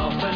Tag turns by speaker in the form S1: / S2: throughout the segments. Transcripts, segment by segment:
S1: Dolphins,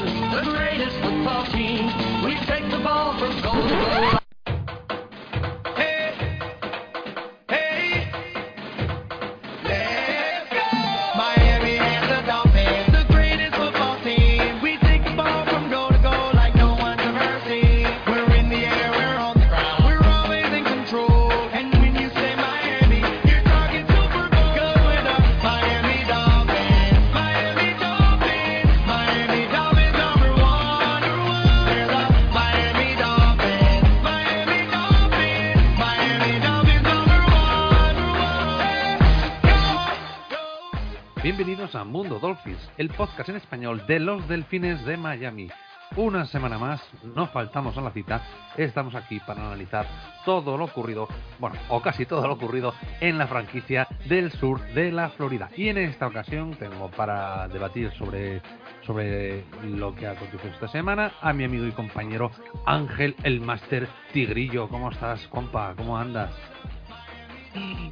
S2: el podcast en español de los Delfines de Miami. Una semana más, no faltamos a la cita, estamos aquí para analizar todo lo ocurrido, bueno, o casi todo lo ocurrido en la franquicia del sur de la Florida. Y en esta ocasión tengo para debatir sobre, sobre lo que ha acontecido esta semana a mi amigo y compañero Ángel el Máster Tigrillo. ¿Cómo estás, compa? ¿Cómo andas?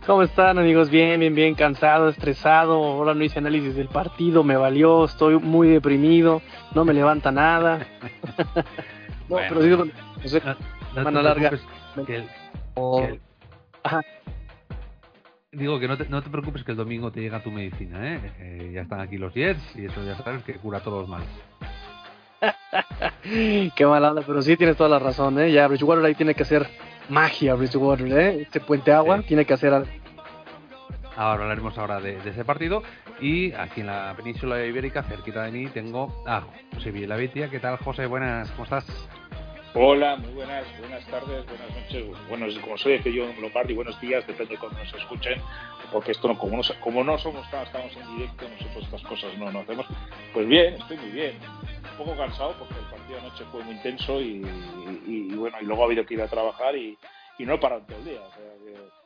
S3: ¿Cómo están amigos? Bien, bien, bien, cansado, estresado. Ahora no hice análisis del partido, me valió, estoy muy deprimido, no me levanta nada. no,
S2: Bueno.
S3: pero digo, no sé,
S2: No- no te
S3: semana larga.
S2: que el-
S3: o-
S2: que el-
S3: Ajá.
S2: Digo que no te, no te preocupes que el domingo te llega tu medicina, ¿eh? Eh, ya están aquí los Jets y eso ya sabes que cura todos los males.
S3: Qué mala onda, pero sí tienes toda la razón, ¿eh? Ya Bridgewater ahí tiene que hacer magia, Bridgewater, ¿eh? Este puente agua
S2: Sí.
S3: tiene que hacer algo.
S2: Ahora hablaremos ahora de, de ese partido y aquí en la península ibérica, cerquita de mí, tengo a José Villavitia. ¿Qué tal, José? Buenas, ¿cómo estás?
S4: Hola, muy buenas, buenas tardes, buenas noches, buenos, como soy que yo en Lombardi, buenos días, depende de cuando nos escuchen, porque esto no, como no, como no somos tan- estamos en directo, nosotros estas cosas no, no hacemos. Pues bien, estoy muy bien, poco cansado porque el partido anoche fue muy intenso y, y- y bueno, y luego ha habido que ir a trabajar y, y no he parado todo el día. o sea que-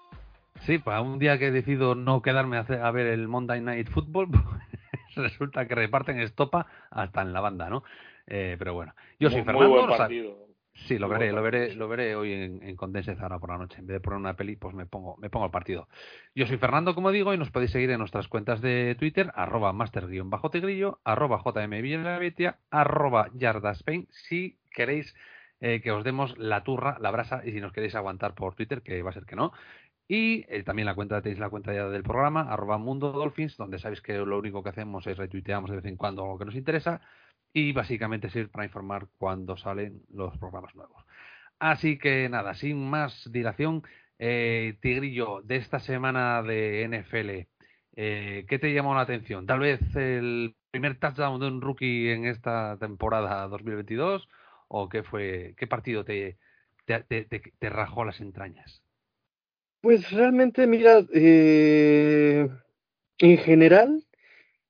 S2: Sí, para un día que decido no quedarme a, hacer- a ver el Monday Night Football, pues resulta que reparten estopa hasta en la banda, ¿no? Eh, pero bueno, yo soy
S4: muy, buen partido.
S2: Sí, lo veré, lo veré, lo veré hoy en, en ahora por la noche. En vez de poner una peli, pues me pongo, me pongo el partido. Yo soy Fernando, como digo, y nos podéis seguir en nuestras cuentas de Twitter, arroba master-tigrillo, arroba jmvillavitia, arroba yardaspain, si queréis eh, que os demos la turra, la brasa, y si nos queréis aguantar por Twitter, que va a ser que no. Y eh, también la cuenta, tenéis la cuenta ya del programa, arroba mundo dolphins, donde sabéis que lo único que hacemos es retuiteamos de vez en cuando lo que nos interesa y básicamente sirve para informar cuando salen los programas nuevos. Así que nada, sin más dilación, eh, Tigrillo, de esta semana de NFL, eh, ¿qué te llamó la atención? ¿Tal vez el primer touchdown de un rookie en esta temporada 2022? ¿O qué fue, qué partido te, te, rajó las entrañas?
S3: Pues realmente, mira, eh, en general,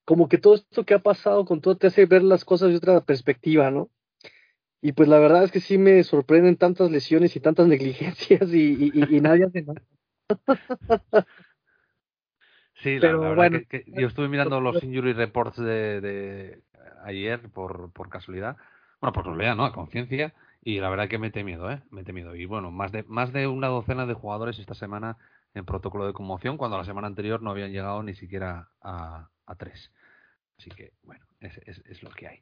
S3: como que todo esto que ha pasado con todo te hace ver las cosas de otra perspectiva, ¿no? Y pues la verdad es que sí me sorprenden tantas lesiones y tantas negligencias y, y- y- y nadie hace nada.
S2: Sí, la,
S3: Pero
S2: la verdad
S3: bueno.
S2: que, que yo estuve mirando los injury reports de, de ayer por, por casualidad, bueno, por casualidad, ¿no? A conciencia, y la verdad que mete miedo, ¿eh? Mete miedo. Y bueno, más de, más de una docena de jugadores esta semana en protocolo de conmoción, cuando la semana anterior no habían llegado ni siquiera a, a tres. Así que, bueno, es, es, es lo que hay.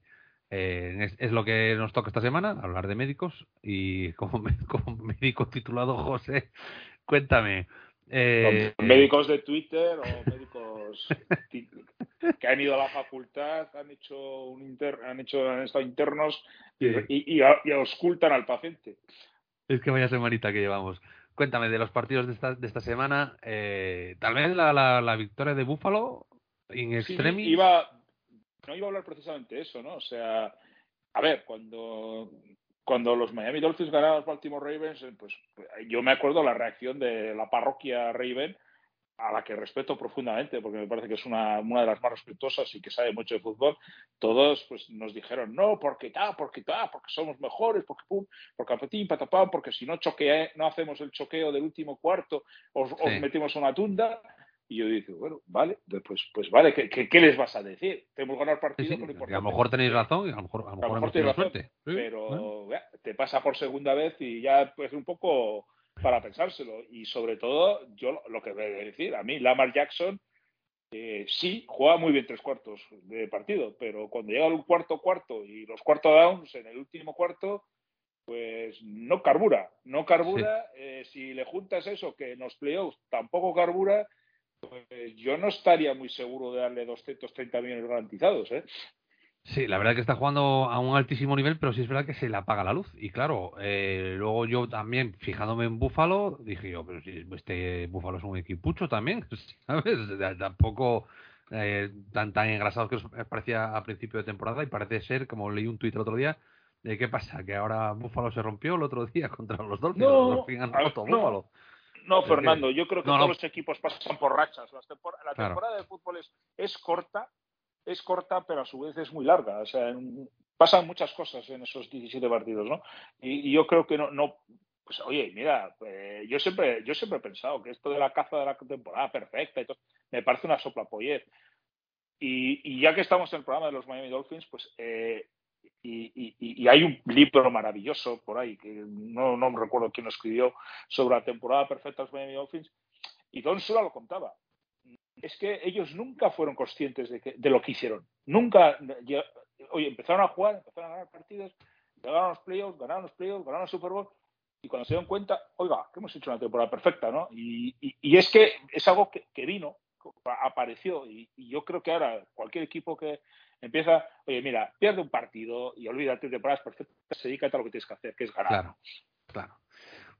S2: Eh, es, es lo que nos toca esta semana, hablar de médicos. Y como, me- como médico titulado José, cuéntame. eh,
S4: médicos de Twitter o médicos que han ido a la facultad, han hecho un inter, han hecho han estado internos y, y, y auscultan al paciente.
S2: Es que vaya semanita que llevamos. Cuéntame de los partidos de esta, de esta semana. eh, tal vez la, la, la victoria de Buffalo in
S4: Sí,
S2: extremis.
S4: iba, no iba a hablar precisamente eso, ¿no? O sea, a ver, cuando, cuando los Miami Dolphins ganaron a los Baltimore Ravens, eh, pues yo me acuerdo la reacción de la parroquia Raven, a la que respeto profundamente, porque me parece que es una, una de las más respetuosas y que sabe mucho de fútbol. Todos pues nos dijeron, no, porque tal, porque tal, porque somos mejores, porque pum, porque patín, patapam, porque si no choquea, no hacemos el choqueo del último cuarto, os, os
S2: Sí.
S4: metimos una tunda. Y yo dije, bueno, vale, pues, pues vale, ¿qué, qué, qué les vas a decir? Tenemos que ganar
S2: Sí,
S4: partido,
S2: sí,
S4: es lo
S2: que a
S4: importante.
S2: lo mejor tenéis razón y a lo mejor, a lo
S4: A lo
S2: mejor
S4: mejor
S2: hemos
S4: tienes
S2: tenido
S4: razón,
S2: suerte. Sí, bueno.
S4: pero ya, te pasa por segunda vez y ya pues un poco para pensárselo. Y sobre todo, yo lo- lo que voy a decir, a mí Lamar Jackson eh, sí, juega muy bien tres cuartos de partido, pero cuando llega el cuarto cuarto y los cuarto downs en el último cuarto, pues no carbura, no carbura. Eh, si le juntas eso, que en los playoffs tampoco carbura, pues yo no estaría muy seguro de darle 230 millones garantizados. ¿eh?
S2: Sí, la verdad que está jugando a un altísimo nivel, pero sí es verdad que se le apaga la luz. Y claro, eh, luego yo también, fijándome en Búfalo, dije yo, pero si este Búfalo es un equipucho también, ¿sabes? Tampoco eh, tan, tan engrasado que os parecía a principio de temporada y parece ser, como leí un tuit el otro día, de qué pasa, que ahora Búfalo se rompió el otro día contra los Dolphins.
S4: No,
S2: los Dolphins han roto
S4: no.
S2: Búfalo.
S4: No, Fernando, yo creo que
S2: no,
S4: todos los equipos pasan por rachas. Tempor- la
S2: Claro.
S4: temporada de fútbol es, es corta, es corta, pero a su vez es muy larga. O sea, en- pasan muchas cosas en esos 17 partidos, ¿no? Y, y yo creo que no, no pues oye, mira, eh, yo siempre, yo siempre he pensado que esto de la caza de la temporada perfecta y todo, me parece una sopla Y, y ya que estamos en el programa de los Miami Dolphins, pues eh, y, hay un libro maravilloso por ahí, que no, no recuerdo quién lo escribió, sobre la temporada perfecta de los Miami Dolphins, y Don Shula lo contaba. Es que ellos nunca fueron conscientes de, que, de lo que hicieron. Nunca, oye, empezaron a jugar, empezaron a ganar partidos, ganaron los playoffs, ganaron los playoffs, ganaron el Super Bowl, y cuando se dieron cuenta, oiga, que hemos hecho una temporada perfecta, ¿no? Y, y- es que es algo que, que vino, apareció, y yo creo que ahora cualquier equipo que empieza, oye, mira, pierde un partido y olvídate de temporadas perfectas, se dedica a lo que tienes que hacer, que es ganar.
S2: Claro, claro.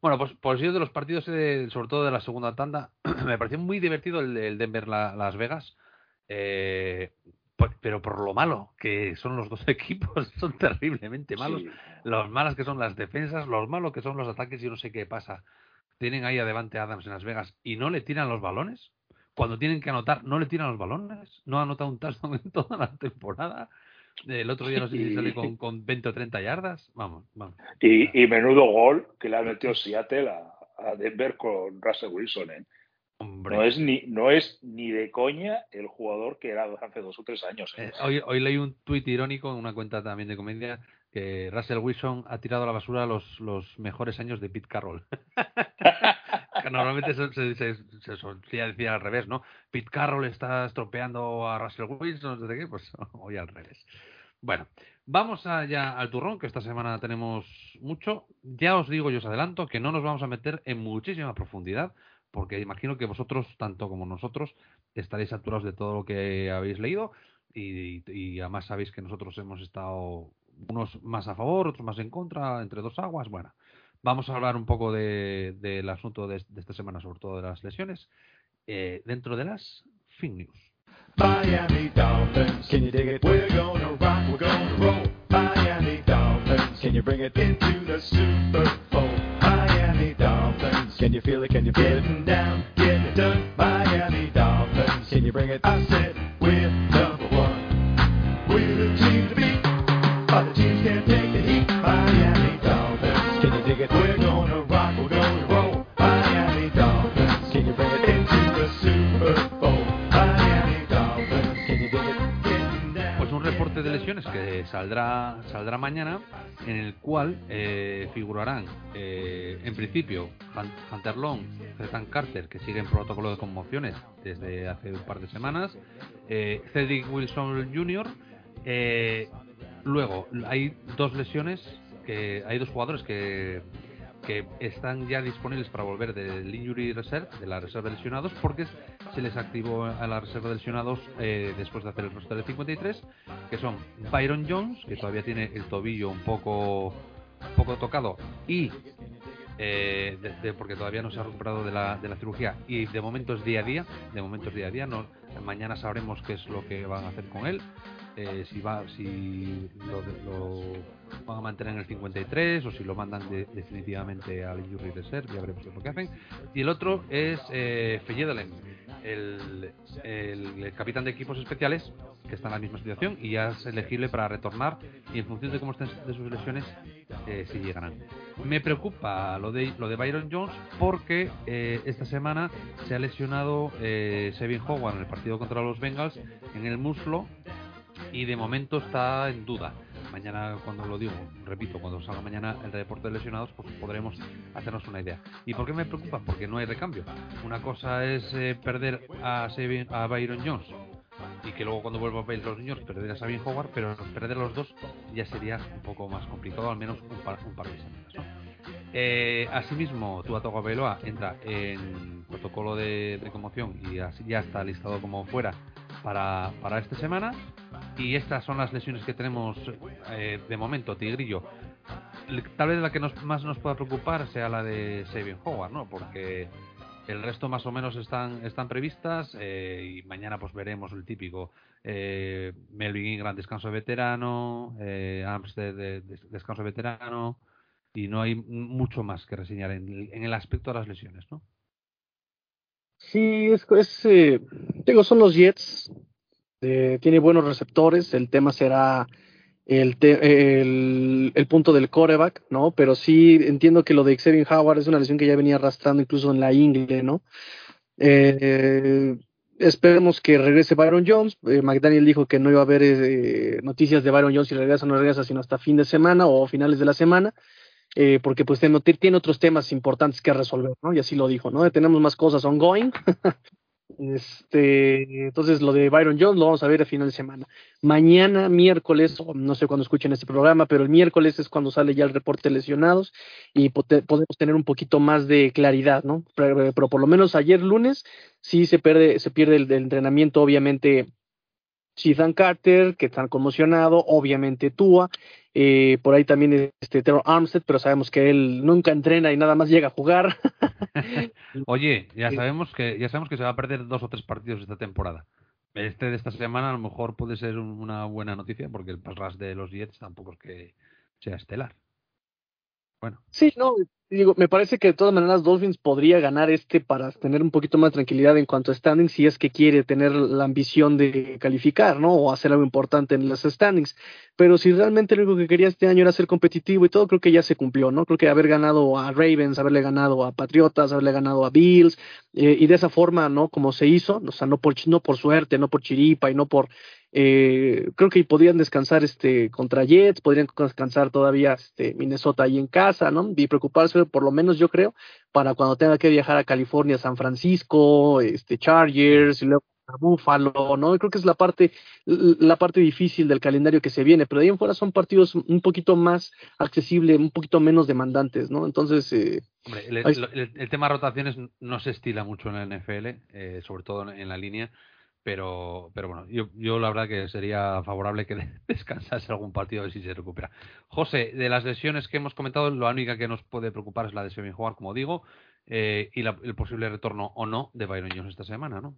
S2: Bueno, pues por si de los partidos, eh, sobre todo de la segunda tanda, me pareció muy divertido el, el Denver La- Las Vegas, eh, por- pero por lo malo que son los dos equipos, son terriblemente malos.
S4: Sí.
S2: Los malas que son las defensas, los malos que son los ataques, yo no sé qué pasa. Tienen ahí a Devante Adams en Las Vegas y no le tiran los balones. Cuando tienen que anotar, no le tiran los balones. No ha anotado un touchdown en toda la temporada. El otro día no sé si sale con, con 20 o 30 yardas. Vamos, vamos.
S4: Y, y menudo gol que le ha metido Seattle a, a Denver con Russell Wilson. ¿eh?
S2: Hombre.
S4: No, es ni, no es ni de coña el jugador que era hace dos o tres años. ¿eh?
S2: Eh, hoy, hoy leí un tuit irónico en una cuenta también de comedia que Russell Wilson ha tirado a la basura los, los mejores años de Pete Carroll. Normalmente se, se, se, solía decir al revés, ¿no? Pete Carroll está estropeando a Russell Wilson, no sé qué, pues hoy al revés. Bueno, vamos allá al turrón, que esta semana tenemos mucho. Ya os digo, yo os adelanto, que no nos vamos a meter en muchísima profundidad, porque imagino que vosotros, tanto como nosotros, estaréis saturados de todo lo que habéis leído y además sabéis que nosotros hemos estado unos más a favor, otros más en contra, entre dos aguas. Bueno, vamos a hablar un poco de- del asunto de, de esta semana, sobre todo de las lesiones, eh, dentro de las Fin News.
S5: Miami Dolphins, can you dig it? We're gonna rock, we're gonna roll. Miami Dolphins, can you bring it into the Super Bowl? Miami Dolphins, can you feel it? Can you feel it? Getting down, getting it done. Miami Dolphins, can you bring it? I said we're number one. We're the team to beat. Other teams can't take the heat. Miami
S2: que saldrá saldrá mañana, en el cual eh, figurarán, eh, en principio, Hunter Long, Ethan Carter, que sigue en protocolo de conmociones desde hace un par de semanas, eh, Cedric Wilson Jr., eh, luego hay dos lesiones, que hay dos jugadores que que están ya disponibles para volver del Injury Reserve, de la reserva de lesionados, porque se les activó a la reserva de lesionados eh, después de hacer el roster de 53, que son Byron Jones, que todavía tiene el tobillo un poco, poco tocado, y eh, porque todavía no se ha recuperado de la, de la cirugía, y de momento es día a día, de momento es día a día, no, mañana sabremos qué es lo que van a hacer con él, eh, si va si lo, lo van a mantener en el 53 o si lo mandan de- definitivamente al Injury Reserve, ya veremos qué lo que hacen. Y el otro es eh, el, el, el capitán de equipos especiales, que está en la misma situación y ya es elegible para retornar y en función de cómo estén de sus lesiones, eh, si llegarán. Me preocupa lo de, lo de Byron Jones porque eh, esta semana se ha lesionado eh, Sevin Howard en el partido contra los Bengals en el muslo y de momento está en duda. mañana cuando lo digo, repito, cuando salga mañana el reporte de lesionados, pues podremos hacernos una idea. ¿Y por qué me preocupa? Porque no hay recambio. Una cosa es eh, perder a, a Byron Jones y que luego cuando vuelva a ver los niños perder a Sabin Howard, pero perder los dos ya sería un poco más complicado, al menos un par, un par de semanas. ¿no? Eh, asimismo, Tua Tagovailoa entra en protocolo de, de conmoción y así ya está listado como fuera para, para esta semana. Y estas son las lesiones que tenemos eh, de momento, Tigrillo. Tal vez la que nos, más nos pueda preocupar sea la de Sabin Howard, ¿no? Porque el resto más o menos están, están previstas eh, y mañana pues veremos el típico eh, Melvin Ingram descanso de veterano, eh, de- de- descanso de veterano y no hay mucho más que reseñar en, en el aspecto de las lesiones, ¿no?
S3: Sí, es, es eh, digo, son los Jets, eh, tiene buenos receptores, el tema será el, el punto del coreback, ¿no? Pero sí entiendo que lo de Xavier Howard es una lesión que ya venía arrastrando incluso en la ingle, ¿no? Eh, esperemos que regrese Byron Jones. Eh, McDaniel dijo que no iba a haber eh, noticias de Byron Jones si regresa o no regresa, sino hasta fin de semana o finales de la semana. eh, porque pues tiene, tiene otros temas importantes que resolver, ¿no? Y así lo dijo, ¿no? Tenemos más cosas ongoing. Este, entonces lo de Byron Jones lo vamos a ver a final de semana. Mañana, miércoles, no sé cuándo escuchen este programa, pero el miércoles es cuando sale ya el reporte de lesionados y podemos tener un poquito más de claridad, ¿no? Pero, por lo menos ayer lunes sí se pierde, se pierde el entrenamiento, obviamente. Ethan Carter, que está conmocionado, obviamente Tua, eh, por ahí también este Terror Armstead, pero sabemos que él nunca entrena y nada más llega a jugar.
S2: Oye, ya sabemos que ya sabemos que se va a perder dos o tres partidos esta temporada. Este de esta semana a lo mejor puede ser un- una buena noticia porque el pass de los Jets tampoco es que sea estelar. Bueno,
S3: Sí, no, digo, me parece que de todas maneras Dolphins podría ganar este para tener un poquito más de tranquilidad en cuanto a standings si es que quiere tener la ambición de calificar, ¿no? O hacer algo importante en las standings. Pero si realmente lo único que quería este año era ser competitivo y todo, creo que ya se cumplió, ¿no? Creo que haber ganado a Ravens, haberle ganado a Patriotas, haberle ganado a Bills, eh, y de esa forma, ¿no? Como se hizo, o sea, no por, no por suerte, no por chiripa y no por eh, creo que podrían descansar este contra Jets, podrían descansar todavía este Minnesota ahí en casa, ¿no? Y preocuparse por lo menos yo creo para cuando tenga que viajar a California, San Francisco, este Chargers y luego a Buffalo, ¿no? Creo que es la parte la parte difícil del calendario que se viene, pero de ahí en fuera son partidos un poquito más accesibles, un poquito menos demandantes, ¿no? Entonces, eh,
S2: hombre, el, el- el- tema rotaciones no se estila mucho en la NFL, eh, sobre todo en la línea, pero, pero bueno, yo, yo la verdad que sería favorable que descansase algún partido a ver si se recupera. José, de las lesiones que hemos comentado, la única que nos puede preocupar es la de Sevin jugar, como digo, eh, y la- el posible retorno o no de Byron Jones esta semana, ¿no?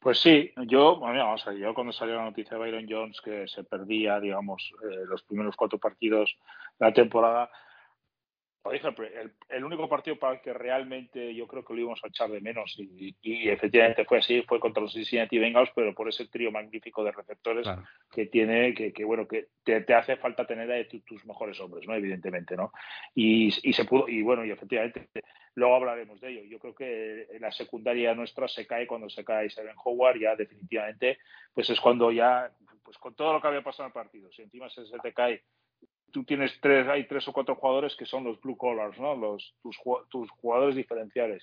S4: Pues sí, yo, bueno, vamos a ver, yo cuando salió la noticia de Byron Jones que se perdía, digamos, eh, los primeros cuatro partidos de la temporada, por ejemplo, el, el único partido para el que realmente yo creo que lo íbamos a echar de menos y, y efectivamente fue así, fue contra los Cincinnati Bengals, pero por ese trío magnífico de receptores
S2: Claro.
S4: que tiene, que, que, bueno, que te, te hace falta tener a tu- tus mejores hombres, ¿no? Evidentemente, ¿no? Y, y se pudo, y bueno, y efectivamente, luego hablaremos de ello. Yo creo que la secundaria nuestra se cae cuando se cae Seven Howard, ya definitivamente, pues es cuando ya, pues con todo lo que había pasado en el partido, si encima se, se te cae tú tienes tres, hay tres o cuatro jugadores que son los blue collars, ¿no? Los, tus, tus jugadores diferenciales.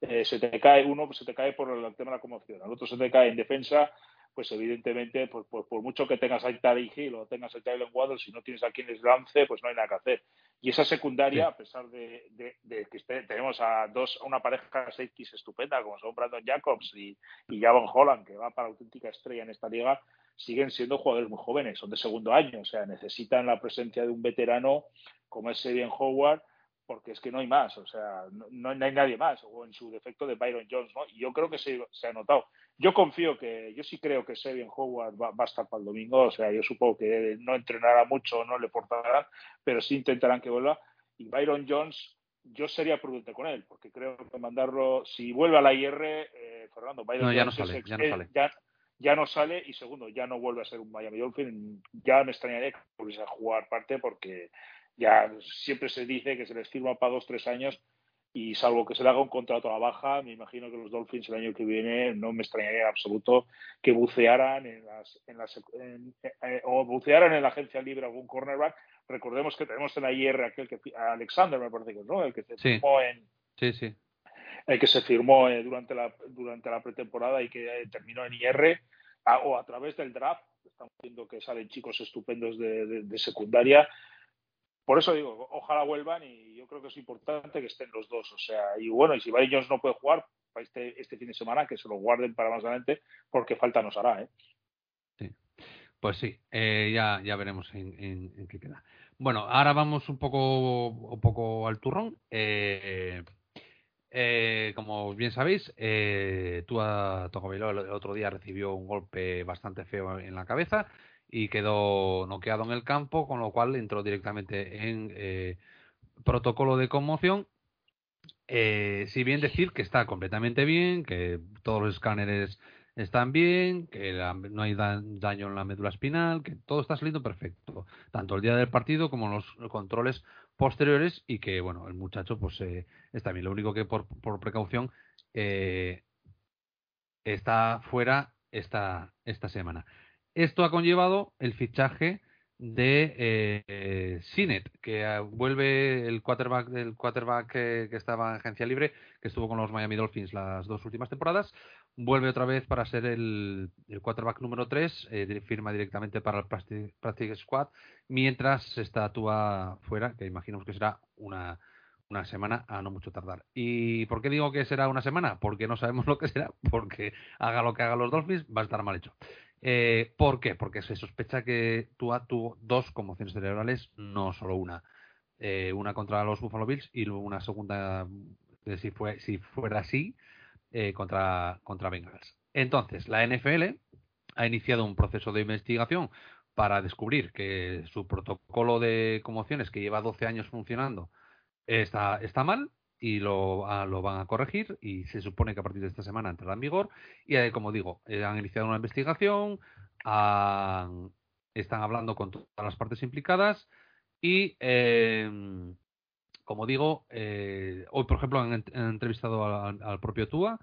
S4: Eh, se te cae uno, pues se te cae por el tema de la conmoción, el otro se te cae en defensa, pues evidentemente, pues, por, por mucho que tengas a Tariq Hill o tengas a Tylen Waddle, si no tienes a quien les lance, pues no hay nada que hacer. Y esa secundaria,
S2: Sí.
S4: a pesar de, de- de que esté- tenemos a dos, a una pareja de safeties estupenda, como son Brandon Jacobs y, y Javon Holland, que va para auténtica estrella en esta liga, siguen siendo jugadores muy jóvenes, son de segundo año, o sea, necesitan la presencia de un veterano como es Serian Howard, porque es que no hay más, o sea, no, no hay nadie más, o en su defecto de Byron Jones, ¿no? Y yo creo que se, se ha notado. Yo confío que, yo sí creo que Serian Howard va, va a estar para el domingo, o sea, yo supongo que no entrenará mucho, no le forzarán, pero sí intentarán que vuelva. Y Byron Jones, yo sería prudente con él, porque creo que mandarlo, si vuelve a la IR, eh, Fernando, Byron
S2: No, ya no
S4: Jones
S2: sale,
S4: es-
S2: ya no sale.
S4: ya- ya no sale y segundo, ya no vuelve a ser un Miami Dolphin. Ya me extrañaría que volviese a jugar parte porque ya siempre se dice que se les firma para dos, tres años y salvo que se le haga un contrato a la baja, me imagino que los Dolphins el año que viene no me extrañaría en absoluto que bucearan en las, en las en- eh, o bucearan en la agencia libre algún cornerback. Recordemos que tenemos en la IR aquel que Alexander me parece que es, ¿no? El que se
S2: Sí.
S4: firmó en
S2: Sí, sí.
S4: El que se firmó eh, durante la durante la pretemporada y que eh, terminó en IR o a través del draft. Estamos viendo que salen chicos estupendos de, de- secundaria. Por eso digo, ojalá vuelvan y yo creo que es importante que estén los dos. O sea, y bueno, y si Barry Jones no puede jugar para este, este fin de semana, que se lo guarden para más adelante, porque falta nos hará, ¿eh?
S2: Pues sí, eh, ya, ya veremos en qué queda. Bueno, ahora vamos un poco, un poco al turrón. Eh, como bien sabéis, eh, Tua Tagovailoa el otro día recibió un golpe bastante feo en la cabeza y quedó noqueado en el campo, con lo cual entró directamente en eh, protocolo de conmoción. Eh, si bien decir que está completamente bien, que todos los escáneres están bien, que la- no hay da- daño en la médula espinal, que todo está saliendo perfecto, tanto el día del partido como los controles posteriores y que, bueno, el muchacho pues eh, está bien. Lo único que por, por precaución eh, está fuera esta, esta semana. Esto ha conllevado el fichaje de eh, eh, Sinet, que eh, vuelve el quarterback del quarterback que, que estaba en agencia libre, que estuvo con los Miami Dolphins las dos últimas temporadas, vuelve otra vez para ser el, el quarterback número 3, firma directamente para el Practice, Practice Squad, mientras está Tua fuera, que imaginamos que será una, una semana a no mucho tardar. ¿Y por qué digo que será una semana? Porque no sabemos lo que será, porque haga lo que haga los Dolphins, va a estar mal hecho. Eh, ¿Por qué? Porque se sospecha que Tua tuvo dos conmociones cerebrales, no solo una. Eh, una contra los Buffalo Bills y luego una segunda, eh, si, fue, si fuera así, eh, contra, contra Bengals. Entonces, la NFL ha iniciado un proceso de investigación para descubrir que su protocolo de conmociones, que lleva 12 años funcionando, está, está mal y lo, ah, lo, van a corregir y se supone que a partir de esta semana entrará en vigor y eh, como digo eh, han iniciado una investigación están hablando con todas las partes implicadas y eh, como digo eh, hoy por ejemplo han, entrevistado al, propio Tua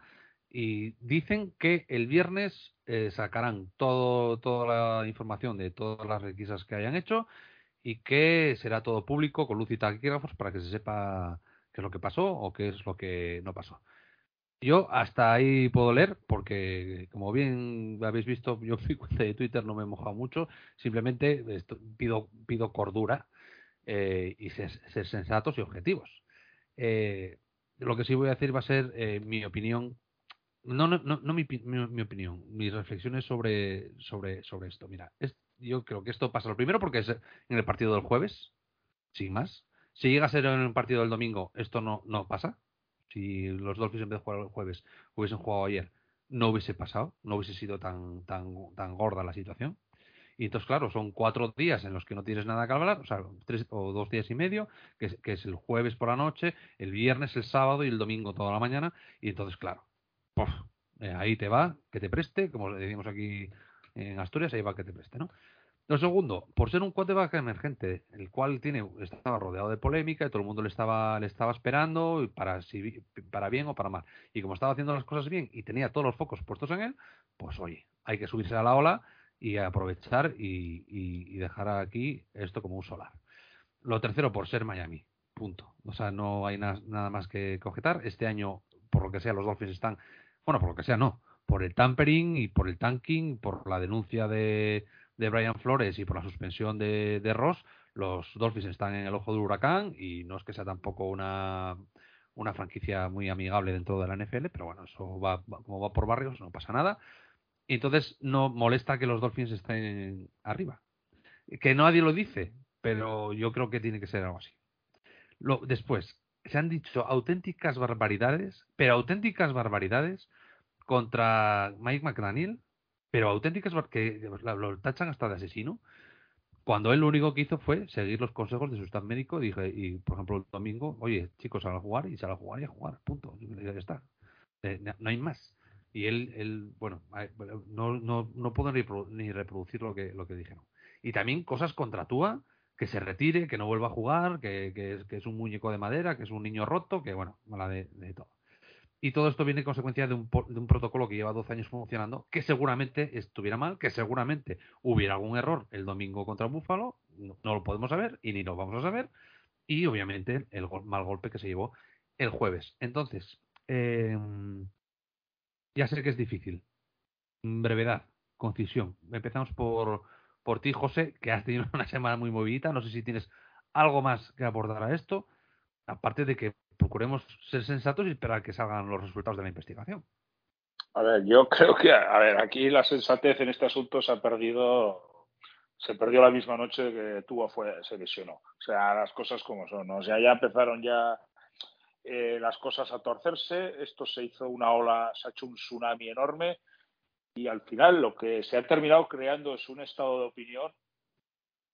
S2: y dicen que el viernes eh, sacarán todo, toda la información de todas las requisas que hayan hecho y que será todo público con luz y taquígrafos para que se sepa qué es lo que pasó o qué es lo que no pasó. Yo hasta ahí puedo leer, porque como bien habéis visto, yo fui cuenta de Twitter, no me he mojado mucho, simplemente pido, pido cordura eh, y ser, ser, sensatos y objetivos. Eh, lo que sí voy a decir va a ser eh, mi opinión, no, no, no, no mi, mi, mi, opinión, mis reflexiones sobre, sobre, sobre esto. Mira, yo creo que esto pasa lo primero porque es en el partido del jueves, sin más. Si llega a ser en el partido del domingo, esto no, no pasa. Si los Dolphins en vez de jugar el jueves hubiesen jugado ayer, no hubiese pasado, no hubiese sido tan, tan, tan gorda la situación. Y entonces, claro, son cuatro días en los que no tienes nada que hablar, o sea, tres o dos días y medio, que es, que es el jueves por la noche, el viernes, el sábado y el domingo toda la mañana. Y entonces, claro, puff, eh, ahí te va, que te preste, como decimos aquí en Asturias, ahí va que te preste, ¿no? Lo segundo, por ser un quarterback emergente, el cual tiene, estaba rodeado de polémica y todo el mundo le estaba, le estaba esperando para, si, para bien o para mal. Y como estaba haciendo las cosas bien y tenía todos los focos puestos en él, pues oye, hay que subirse a la ola y aprovechar y, dejar aquí esto como un solar. Lo tercero, por ser Miami. Punto. O sea, no hay na nada más que, objetar. Este año, por lo que sea, los Dolphins están, bueno, por lo que sea, no, por el tampering y por el tanking, por la denuncia de de Brian Flores y por la suspensión de, de, Ross, los Dolphins están en el ojo del huracán y no es que sea tampoco una, una franquicia muy amigable dentro de la NFL, pero bueno, eso va, va, como va por barrios, no pasa nada. Entonces no molesta que los Dolphins estén arriba. Que nadie lo dice, pero yo creo que tiene que ser algo así. Lo, después, se han dicho auténticas barbaridades, pero auténticas barbaridades contra Mike McDaniel, pero auténticas que lo tachan hasta de asesino, cuando él lo único que hizo fue seguir los consejos de su staff médico dije, y por ejemplo, el domingo, oye, chicos, a jugar y sal a jugar y a jugar, punto, ya está. Eh, no hay más. Y él, él bueno, no, no, no puedo ni, reproducir lo que, lo que dijeron. Y también cosas contra Tua que se retire, que no vuelva a jugar, que, que es, un muñeco de madera, que es un niño roto, que bueno, mala de, de todo. Y todo esto viene en consecuencia de un, de un protocolo que lleva 12 años funcionando, que seguramente estuviera mal, que seguramente hubiera algún error el domingo contra Búfalo, no, lo podemos saber y ni lo vamos a saber, y obviamente el mal golpe que se llevó el jueves. Entonces, eh, ya sé que es difícil. Brevedad, concisión. Empezamos por, por ti, José, que has tenido una semana muy movidita. No sé si tienes algo más que abordar a esto, aparte de que procuremos ser sensatos y esperar que salgan los resultados de la investigación.
S4: A ver, yo creo que, a ver, aquí la sensatez en este asunto se ha perdido, se perdió la misma noche que tuvo fue, se lesionó. O sea, las cosas como son, ¿no? O sea, ya empezaron ya eh, las cosas a torcerse, esto se hizo una ola, se ha hecho un tsunami enorme y al final lo que se ha terminado creando es un estado de opinión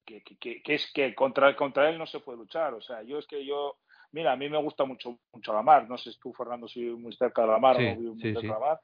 S4: que, que- que- que es que contra, contra él no se puede luchar. O sea, yo es que yo, mira, a mí me gusta mucho, mucho la mar, no sé si tú, Fernando, si vives muy cerca de la mar
S2: Sí,
S4: o no vives muy
S2: sí,
S4: cerca
S2: sí.
S4: de la mar.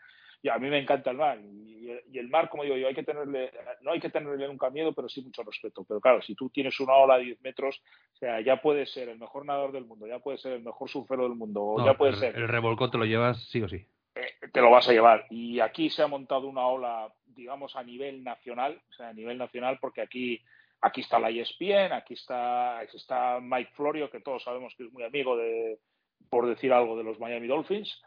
S4: Y a mí me encanta el mar. Y, y el mar, como digo yo, hay que tenerle, no hay que tenerle nunca miedo, pero sí mucho respeto. Pero claro, si tú tienes una ola de 10 metros, o sea, ya puedes ser el mejor nadador del mundo, ya puedes ser el mejor surfero del mundo, o
S2: No,
S4: ya puedes
S2: el,
S4: ser
S2: el revolcón te lo llevas sí o sí.
S4: eh, te lo vas a llevar. Y aquí se ha montado una ola, digamos, a nivel nacional, o sea, a nivel nacional, porque aquí, aquí está la ESPN, aquí está, está Mike Florio, que todos sabemos que es muy amigo de, por decir algo, de los Miami Dolphins.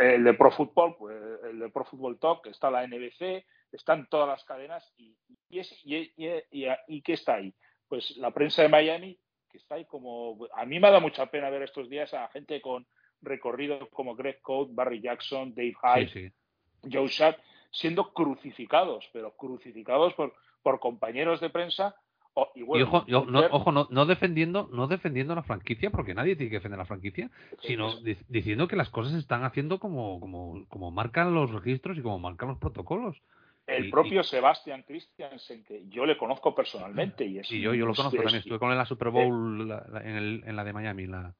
S4: El de Pro Football, pues el de Pro Football Talk, está la NBC, están todas las cadenas y, y, es- y, y- y- y ¿qué está ahí? Pues la prensa de Miami, que está ahí como... A mí me ha dado mucha pena ver estos días a gente con recorrido como Greg Code, Barry Jackson, Dave Hyde,
S2: Sí, sí.
S4: Joe Sharp, siendo crucificados, pero crucificados por, por compañeros de prensa. Y
S2: Y ojo, yo- no, ojo no, no defendiendo, no defendiendo la franquicia, porque nadie tiene que defender la franquicia, sino di- diciendo que las cosas se están haciendo como, como, como marcan los registros y como marcan los protocolos.
S4: el
S2: y-
S4: propio Sebastian Christiansen, que yo le conozco personalmente. Y es
S2: Y yo, yo lo conozco
S4: es-
S2: también, estuve con él en la Super Bowl la- la- en, el- en la de Miami, la,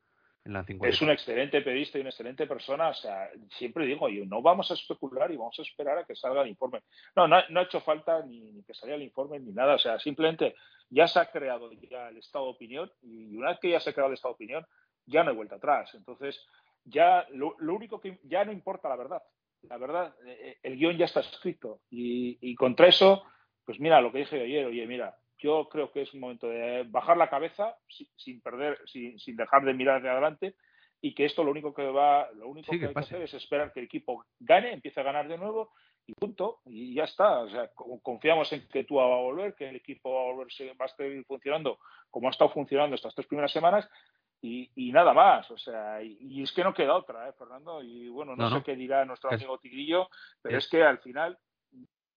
S2: en la 50.
S4: es un excelente periodista y una excelente persona. O sea, siempre digo yo, no vamos a especular y vamos a esperar a que salga el informe. No, no, ha- hecho falta ni, que salga el informe ni nada. O sea, simplemente ya se ha creado ya el estado de opinión y una vez que ya se ha creado el estado de opinión, ya no hay vuelta atrás. Entonces, ya lo, único que ya no importa la verdad. La verdad, eh, el guion ya está escrito y, y contra eso, pues mira lo que dije ayer, oye, mira, yo creo que es un momento de bajar la cabeza si- sin perder, sin, sin dejar de mirar hacia adelante y que esto lo único que va, lo único
S2: Sí,
S4: que,
S2: que
S4: hay que hacer es esperar que el equipo gane, empiece a ganar de nuevo y punto y ya está. O sea, co- confiamos en que tú va a volver, que el equipo va a volver, va a seguir funcionando como ha estado funcionando estas tres primeras semanas y, y nada más. O sea, y, y es que no queda otra, ¿eh, Fernando? Y bueno, no,
S2: No,
S4: sé
S2: no.
S4: qué dirá nuestro
S2: Es-
S4: amigo Tigrillo, pero
S2: es-
S4: es, que al final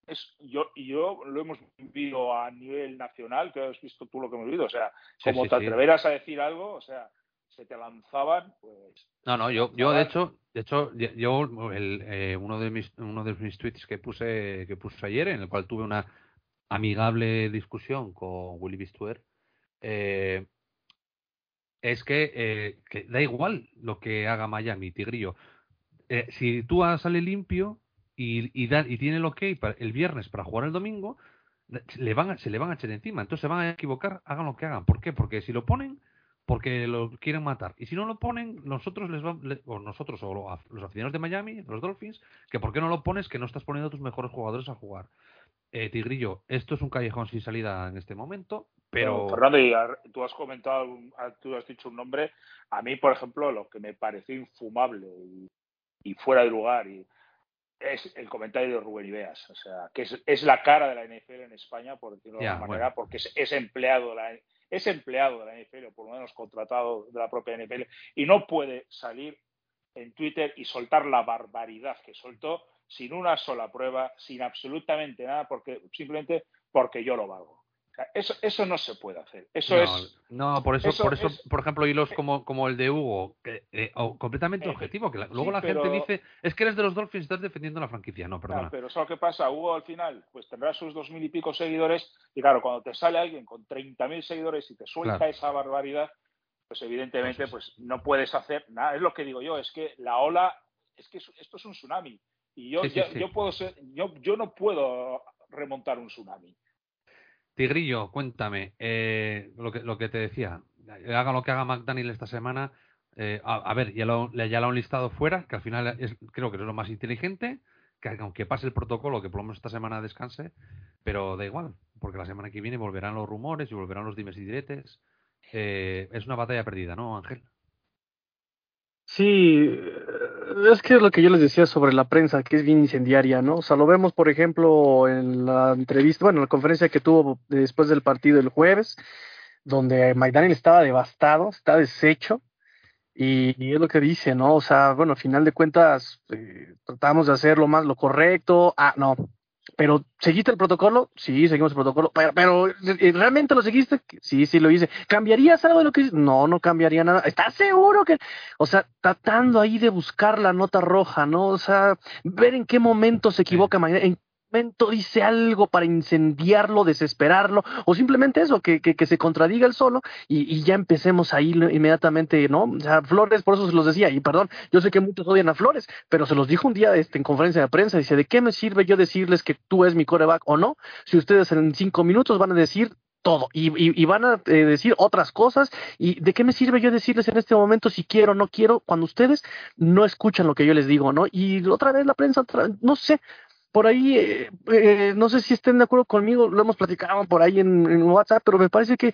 S4: es yo y yo lo hemos vivido a nivel nacional, que has visto tú lo que hemos vivido. O sea,
S2: Sí,
S4: como
S2: sí,
S4: te
S2: sí.
S4: atreveras a decir algo, o sea, se te lanzaban, pues.
S2: No, no, yo, yo de hecho, de hecho, yo el, eh, uno de mis uno de mis tweets que puse que puse ayer, en el cual tuve una amigable discusión con Willy Bistuer, eh, es que, eh, que da igual lo que haga Miami, Tigrillo. Eh, si tú sale limpio y, y, da- y tiene el ok para, el viernes para jugar el domingo, le van se le van a echar encima. Entonces se van a equivocar, hagan lo que hagan. ¿Por qué? Porque si lo ponen, porque lo quieren matar. Y si no lo ponen, nosotros les va- le- o nosotros o lo- los aficionados de Miami, los Dolphins, que por qué no lo pones, que no estás poniendo a tus mejores jugadores a jugar. Eh, Tigrillo, esto es un callejón sin salida en este momento, pero
S4: Fernando, y tú has comentado, tú has dicho un nombre. A mí, por ejemplo, lo que me pareció infumable y fuera de lugar y es el comentario de Rubén Ibeas. O sea, que es, es la cara de la NFL en España, por decirlo de alguna manera,
S2: bueno.
S4: porque es, es empleado de la es empleado de la NFL, o por lo menos contratado de la propia NFL, y no puede salir en Twitter y soltar la barbaridad que soltó sin una sola prueba, sin absolutamente nada, porque simplemente porque yo lo valgo. Sea, eso, eso no se puede hacer. Eso
S2: no,
S4: es
S2: no, por eso,
S4: eso
S2: por eso,
S4: es-
S2: por ejemplo, hilos como, como el de Hugo, que, eh, completamente
S4: Eh,
S2: objetivo, que la-
S4: sí,
S2: luego la
S4: pero-
S2: gente dice, es que eres de los Dolphins, estás defendiendo la franquicia. No,
S4: Claro,
S2: perdona.
S4: pero ¿sabes qué pasa? Hugo al final pues tendrá sus dos mil y pico seguidores y claro, cuando te sale alguien con 30.000 seguidores y te suelta
S2: Claro.
S4: esa barbaridad, pues evidentemente
S2: Pues
S4: pues no puedes hacer nada. Es lo que digo yo, es que la ola, es que es- esto es un tsunami y yo,
S2: Sí, sí.
S4: yo puedo ser, yo, yo no puedo remontar un tsunami.
S2: Tigrillo, cuéntame, eh, lo, que, lo que te decía, haga lo que haga McDaniel esta semana, eh, a, ver, ya lo, ya lo han listado fuera, que al final es, creo que es lo más inteligente, que aunque pase el protocolo, que por lo menos esta semana descanse, pero da igual, porque la semana que viene volverán los rumores y volverán los dimes y diretes. Eh, es una batalla perdida, ¿no, Ángel?
S3: Sí, eh, es que es lo que yo les decía sobre la prensa, que es bien incendiaria, ¿no? O sea, lo vemos, por ejemplo, en la entrevista, bueno, en la conferencia que tuvo después del partido el jueves, donde McDaniel estaba devastado, está deshecho, y, es lo que dice, ¿no? O sea, bueno, al final de cuentas, eh, tratamos de hacer lo más lo correcto, ah, no, pero ¿seguiste el protocolo? Sí, seguimos el protocolo. Pero, pero ¿eh, ¿realmente lo seguiste? Sí, sí lo hice. ¿Cambiarías algo de lo que hice? No, no cambiaría nada. ¿Estás seguro que...? O sea, tratando ahí de buscar la nota roja, ¿no? O sea, ver en qué momento se equivoca, en momento dice algo para incendiarlo, desesperarlo, o simplemente eso, que, que, que se contradiga el solo y, y, ya empecemos ahí inmediatamente, ¿no? O sea, Flores, por eso se los decía, y perdón, yo sé que muchos odian a Flores, pero se los dijo un día este, en conferencia de prensa, dice, ¿de qué me sirve yo decirles que tú es mi coreback o no? Si ustedes en cinco minutos van a decir todo y, y, y, van a eh, decir otras cosas y de qué me sirve yo decirles en este momento si quiero o no quiero cuando ustedes no escuchan lo que yo les digo, ¿no? Y otra vez la prensa, no sé, por ahí, eh, no sé si estén de acuerdo conmigo, lo hemos platicado por ahí en, WhatsApp, pero me parece que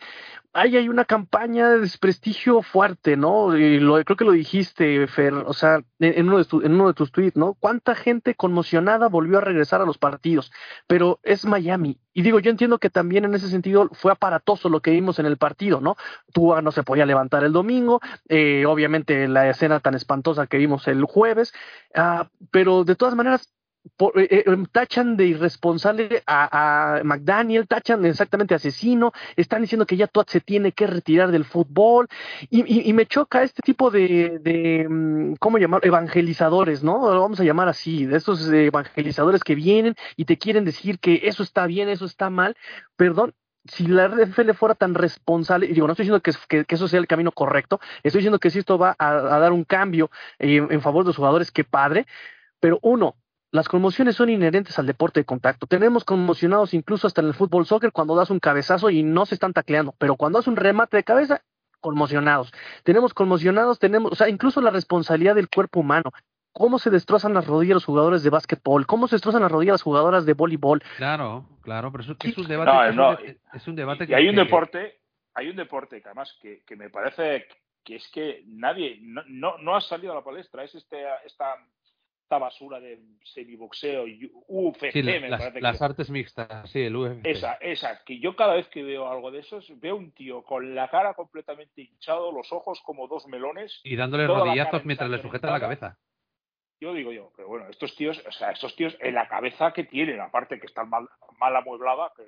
S3: ahí hay una campaña de desprestigio fuerte, ¿no? Y lo, creo que lo dijiste, Fer, o sea, en, uno, de en uno de tus tweets, ¿no? ¿Cuánta gente conmocionada volvió a regresar a los partidos? Pero es Miami. Y digo, yo entiendo que también en ese sentido fue aparatoso lo que vimos en el partido, ¿no? Tua no se podía levantar el domingo, eh, obviamente la escena tan espantosa que vimos el jueves, uh, pero de todas maneras, por, eh, eh, tachan de irresponsable a, McDaniel, tachan exactamente asesino, están diciendo que ya Tuat se tiene que retirar del fútbol y, y, me choca este tipo de, mm, ¿cómo llamar? Evangelizadores, ¿no? Lo vamos a llamar así, de estos evangelizadores que vienen y te quieren decir que eso está bien, eso está mal, perdón, si la NFL fuera tan responsable, digo, no estoy diciendo que, que, eso sea el camino correcto, estoy diciendo que si esto va a, a dar un cambio eh, en favor de los jugadores, qué padre, pero uno, las conmociones son inherentes al deporte de contacto. Tenemos conmocionados incluso hasta en el fútbol soccer cuando das un cabezazo y no se están tacleando, pero cuando das un remate de cabeza, conmocionados. Tenemos conmocionados, tenemos, o sea, incluso la responsabilidad del cuerpo humano. Cómo se destrozan las rodillas los jugadores de básquetbol, cómo se destrozan las rodillas las jugadoras de voleibol.
S2: Claro, claro, pero eso, es un debate. No, es,
S4: no,
S2: un, es, un, debate
S4: y,
S2: que.
S4: Y hay un deporte, hay un deporte que además que, que me parece que es que nadie, no, no, no ha salido a la palestra, es este, esta esta basura de semiboxeo y UFC,
S2: sí,
S4: me
S2: las,
S4: parece
S2: las
S4: que...
S2: artes mixtas, sí, el UFC.
S4: Esa, esa, que yo cada vez que veo algo de esos, veo un tío con la cara completamente hinchado, los ojos como dos melones.
S2: Y dándole rodillazos mientras le sujeta la cabeza.
S4: Yo digo yo, pero bueno, estos tíos, o sea, estos tíos en la cabeza que tienen, aparte que están mal, mal amueblada, que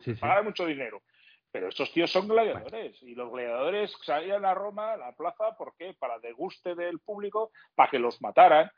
S2: sí, sí.
S4: pagan mucho dinero. Pero estos tíos son gladiadores y los gladiadores salían a Roma, a la plaza, ¿por qué? Para deguste del público, para que los mataran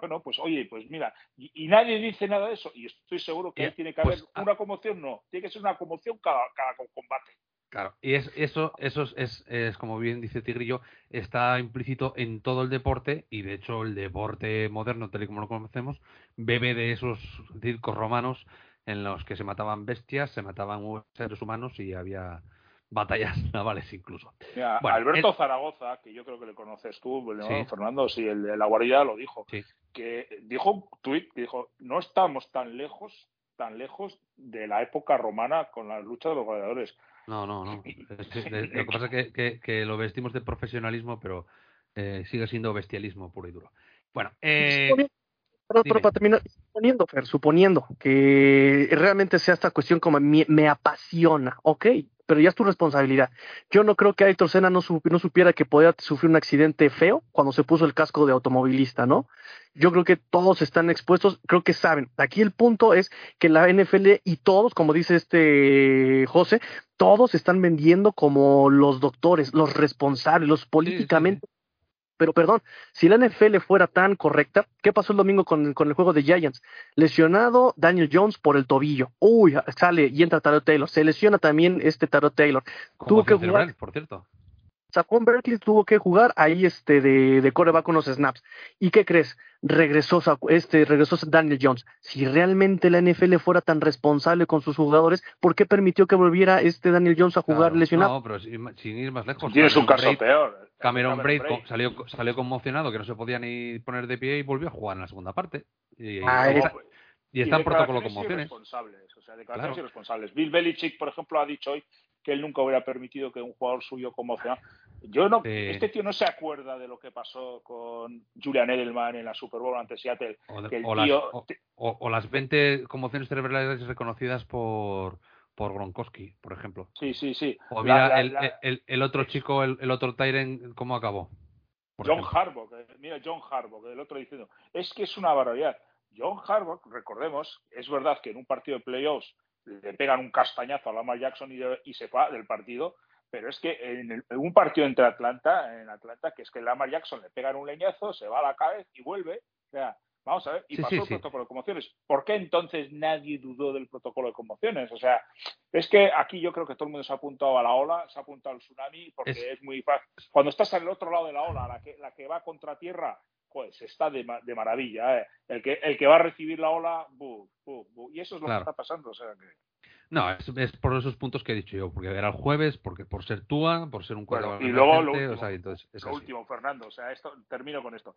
S4: bueno, pues oye, pues mira, y, y, nadie dice nada de eso, y estoy seguro que ahí tiene que haber
S2: pues,
S4: una conmoción, no, tiene que ser una conmoción cada, cada combate.
S2: Claro, y es, eso, eso es, es, es, como bien dice Tigrillo, está implícito en todo el deporte, y de hecho el deporte moderno, tal y como lo conocemos, bebe de esos circos romanos en los que se mataban bestias, se mataban seres humanos y había batallas navales incluso.
S4: Mira, bueno, Alberto el... Zaragoza, que yo creo que le conoces tú, ¿no? sí. Fernando, sí, el de la guarida lo dijo,
S2: sí.
S4: que dijo un tuit que dijo, no estamos tan lejos, tan lejos de la época romana con la lucha de los gladiadores.
S2: No, no, no. Lo que pasa es que, que, que, lo vestimos de profesionalismo, pero eh, sigue siendo bestialismo puro y duro. Bueno, eh,
S3: pero, pero, para terminar, suponiendo, Fer, suponiendo que realmente sea esta cuestión como me, me apasiona, ok, pero ya es tu responsabilidad. Yo no creo que Aitor Senna no, no, supiera que podía sufrir un accidente feo cuando se puso el casco de automovilista, ¿no? Yo creo que todos están expuestos, creo que saben. Aquí el punto es que la NFL y todos, como dice este José, todos están vendiendo como los doctores, los responsables, los políticamente sí, sí. Pero perdón, si la NFL fuera tan correcta, ¿qué pasó el domingo con, con, el juego de Giants? Lesionado Daniel Jones por el tobillo. Uy, sale y entra Tarot Taylor. Se lesiona también este Tarot Taylor.
S2: Como Tuvo que jugar. Brand, por cierto.
S3: Saquon Berkeley tuvo que jugar ahí este de, de coreback unos snaps. ¿Y qué crees? Regresó, este, regresó Daniel Jones. Si realmente la NFL fuera tan responsable con sus jugadores, ¿por qué permitió que volviera este Daniel Jones a jugar
S2: Claro,
S3: lesionado?
S2: No, pero sin, sin ir más lejos.
S4: Tienes un
S2: Cameron
S4: caso
S2: Braid-
S4: peor.
S2: Cameron Braid
S4: Braid.
S2: co- salió, salió conmocionado, que no se podía ni poner de pie y volvió a jugar en la segunda parte. Y,
S3: Ah,
S2: y
S3: es-
S2: está, y está en protocolo conmociones.
S4: irresponsables, o sea, declaraciones
S2: Claro.
S4: irresponsables. Bill Belichick, por ejemplo, ha dicho hoy que él nunca hubiera permitido que un jugador suyo conmocionado. Yo no,
S2: Sí.
S4: este tío no se acuerda de lo que pasó con Julian Edelman en la Super Bowl ante Seattle.
S2: O, de-
S4: que el
S2: o las, o- o- o las 20 conmociones cerebrales reconocidas por, por Gronkowski, por ejemplo.
S4: Sí, sí, sí.
S2: O mira,
S4: la-
S2: el,
S4: la-
S2: el, el otro chico, el, el otro Tyren, ¿cómo acabó? Por
S4: John
S2: ejemplo.
S4: Harbaugh, que- mira John Harbaugh, el otro diciendo, es que es una barbaridad. John Harbaugh, recordemos, es verdad que en un partido de playoffs le pegan un castañazo a Lamar Jackson y, y se va del partido, pero es que en, el- en un partido entre Atlanta, en Atlanta, que es que Lamar Jackson le pegan un leñazo, se va a la cabeza y vuelve. O sea, vamos a ver, y
S2: Sí,
S4: pasó
S2: sí,
S4: el
S2: sí.
S4: protocolo de conmociones. ¿Por qué entonces nadie dudó del protocolo de conmociones? O sea, es que aquí yo creo que todo el mundo se ha apuntado a la ola, se ha apuntado al tsunami, porque
S2: Es-
S4: es, muy fácil. Cuando estás al otro lado de la ola, la que, la que va contra tierra, pues está de, de maravilla. ¿eh? El, que, el que va a recibir la ola, bu, bu, bu. y eso es lo
S2: Claro.
S4: que está pasando. O sea, que-
S2: No, es, es por esos puntos que he dicho yo, porque era el jueves, porque por ser Tua, por ser un
S4: Bueno,
S2: quarterback
S4: y luego lo
S2: o
S4: último,
S2: sea, entonces es
S4: lo último, Fernando, o sea, esto termino con esto.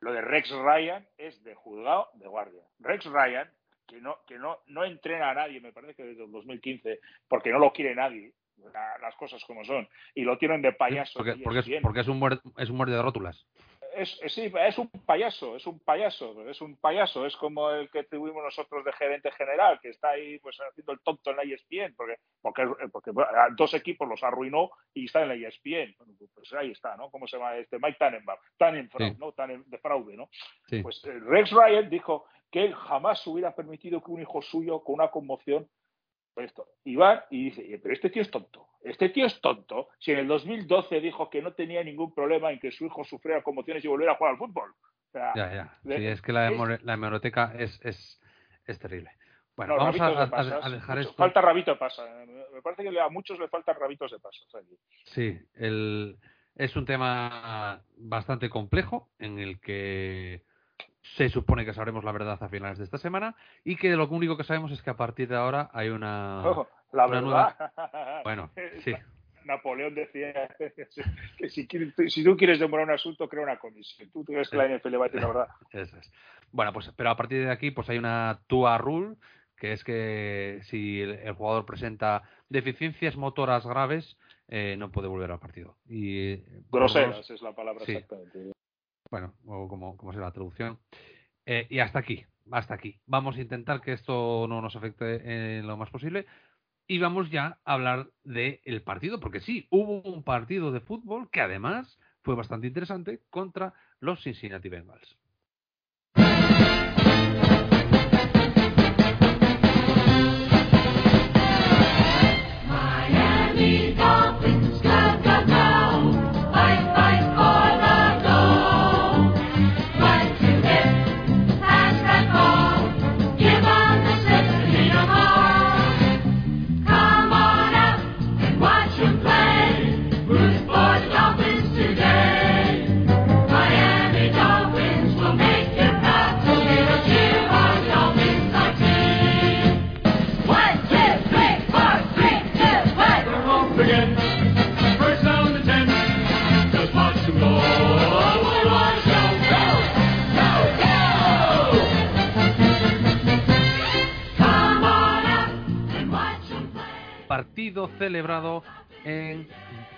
S4: Lo de Rex Ryan es de juzgado de guardia. Rex Ryan, que no, que no, no entrena a nadie, me parece que desde el 2015, porque no lo quiere nadie, la- las cosas como son, y lo tienen de payaso.
S2: Porque, es, porque es un muerde, es un muerde de rótulas.
S4: Es, es- es un payaso, es un payaso, es un payaso, es como el que tuvimos nosotros de gerente general, que está ahí pues haciendo el tonto en la ESPN, porque, porque, porque dos equipos los arruinó y está en la ESPN. Bueno, pues ahí está, ¿no? ¿Cómo se llama este? Mike Tannenbaum, Tannenfraude,
S2: Sí.
S4: ¿no? Tannen- de fraude, ¿no?
S2: Sí.
S4: Pues eh, Rex Ryan dijo que él jamás hubiera permitido que un hijo suyo con una conmoción esto. Y va y dice, "Eh, pero este tío es tonto. Este tío es tonto. Si en el 2012 dijo que no tenía ningún problema en que su hijo sufriera conmociones y volviera a jugar al fútbol. O sea,
S2: Ya, ya.
S4: de-
S2: Sí, es que la,
S4: es-
S2: la hemeroteca es, es, es terrible. Bueno,
S4: no,
S2: vamos a, dejar
S4: Mucho-
S2: esto.
S4: Falta rabito de pasa. Me parece que a muchos le faltan rabitos de pasas. aquí.
S2: Sí, el, es un tema bastante complejo en el que se supone que sabremos la verdad a finales de esta semana y que lo único que sabemos es que a partir de ahora hay una...
S4: Ojo, la
S2: una
S4: verdad.
S2: Bueno, sí.
S4: Napoleón decía que si, quieres- si tú quieres demorar un asunto, crea una comisión. Tú crees que la NFL va a la verdad.
S2: Eso es. Bueno, pues, pero a partir de aquí, pues hay una TUA rule, que es que si el, el jugador presenta deficiencias motoras graves, eh, no puede volver al partido. Y eh,
S4: Groseras es la palabra
S2: Sí.
S4: exactamente.
S2: Bueno, o como, sea la traducción. Eh, y hasta aquí, hasta aquí. Vamos a intentar que esto no nos afecte en lo más posible. Y vamos ya a hablar del partido, porque sí, hubo un partido de fútbol que además fue bastante interesante contra los Cincinnati Bengals. Celebrado en,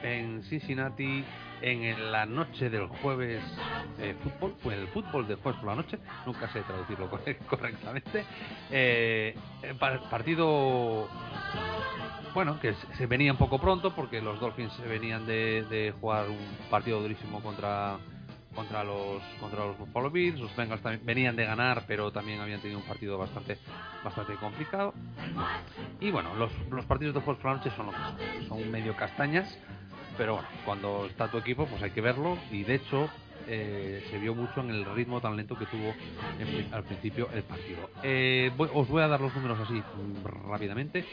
S2: en Cincinnati en la noche del jueves eh, fútbol, fue el fútbol de jueves por la noche, nunca sé traducirlo corre- correctamente. Eh, eh, par- partido bueno, que se venía un poco pronto porque los Dolphins se venían de, de jugar un partido durísimo contra contra los contra los Buffalo Bills, los Bengals también venían de ganar, pero también habían tenido un partido bastante bastante complicado. Y bueno, los, los partidos de juegos por la noche son lo son, son medio castañas, pero bueno, cuando está tu equipo, pues hay que verlo. Y de hecho, eh, se vio mucho en el ritmo tan lento que tuvo en- al principio el partido. Eh, voy- os voy a dar los números así mm, rápidamente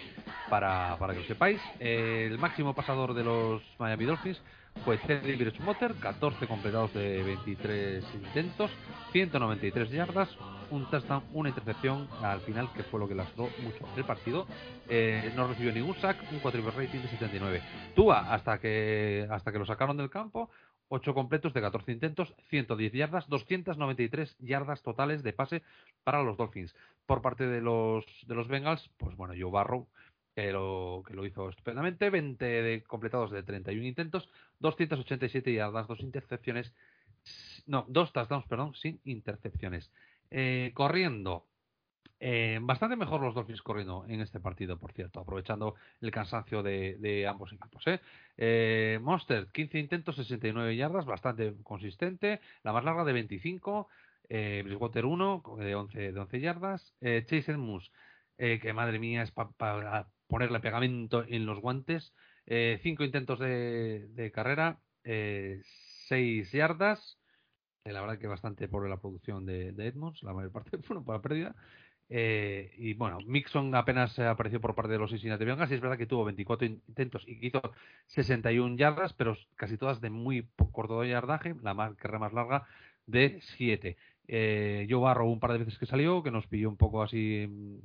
S2: para, para que lo sepáis. Eh, el máximo pasador de los Miami Dolphins fue Teddy Bridgewater, 14 completados de 23 intentos, 193 yardas, un touchdown, una intercepción al final, que fue lo que lastró mucho el partido. Eh, no recibió ningún sack, un quarterback rating de 79. Tua, hasta que, hasta que lo sacaron del campo, 8 completos de 14 intentos, 110 yardas, 293 yardas totales de pase para los Dolphins. Por parte de los, de los Bengals, pues bueno, Joe Barrow, que lo, que lo hizo estupendamente, 20 de, completados de 31 intentos, 287 yardas, dos intercepciones, no, dos touchdowns, perdón, sin intercepciones. Eh, corriendo, eh, bastante mejor los Dolphins corriendo en este partido, por cierto, aprovechando el cansancio de, ambos equipos. ¿eh? Monster, 15 intentos, 69 yardas, bastante consistente. La más larga de 25. Eh, Bridgewater 1, de 11, de 11 yardas. Chase Edmonds, eh, que madre mía, es para ponerle pegamento en los guantes. 5 intentos de, carrera, 6 yardas. Eh, la verdad que bastante por la producción de, Edmonds, la mayor parte bueno, por la pérdida. Eh, y bueno, Mixon apenas apareció por parte de los Cincinnati Bengals y es verdad que tuvo 24 intentos y hizo 61 yardas, pero casi todas de muy corto yardaje, la carrera más larga de 7. Eh, Joe Barrow un par de veces que salió, que nos pilló un poco así mm,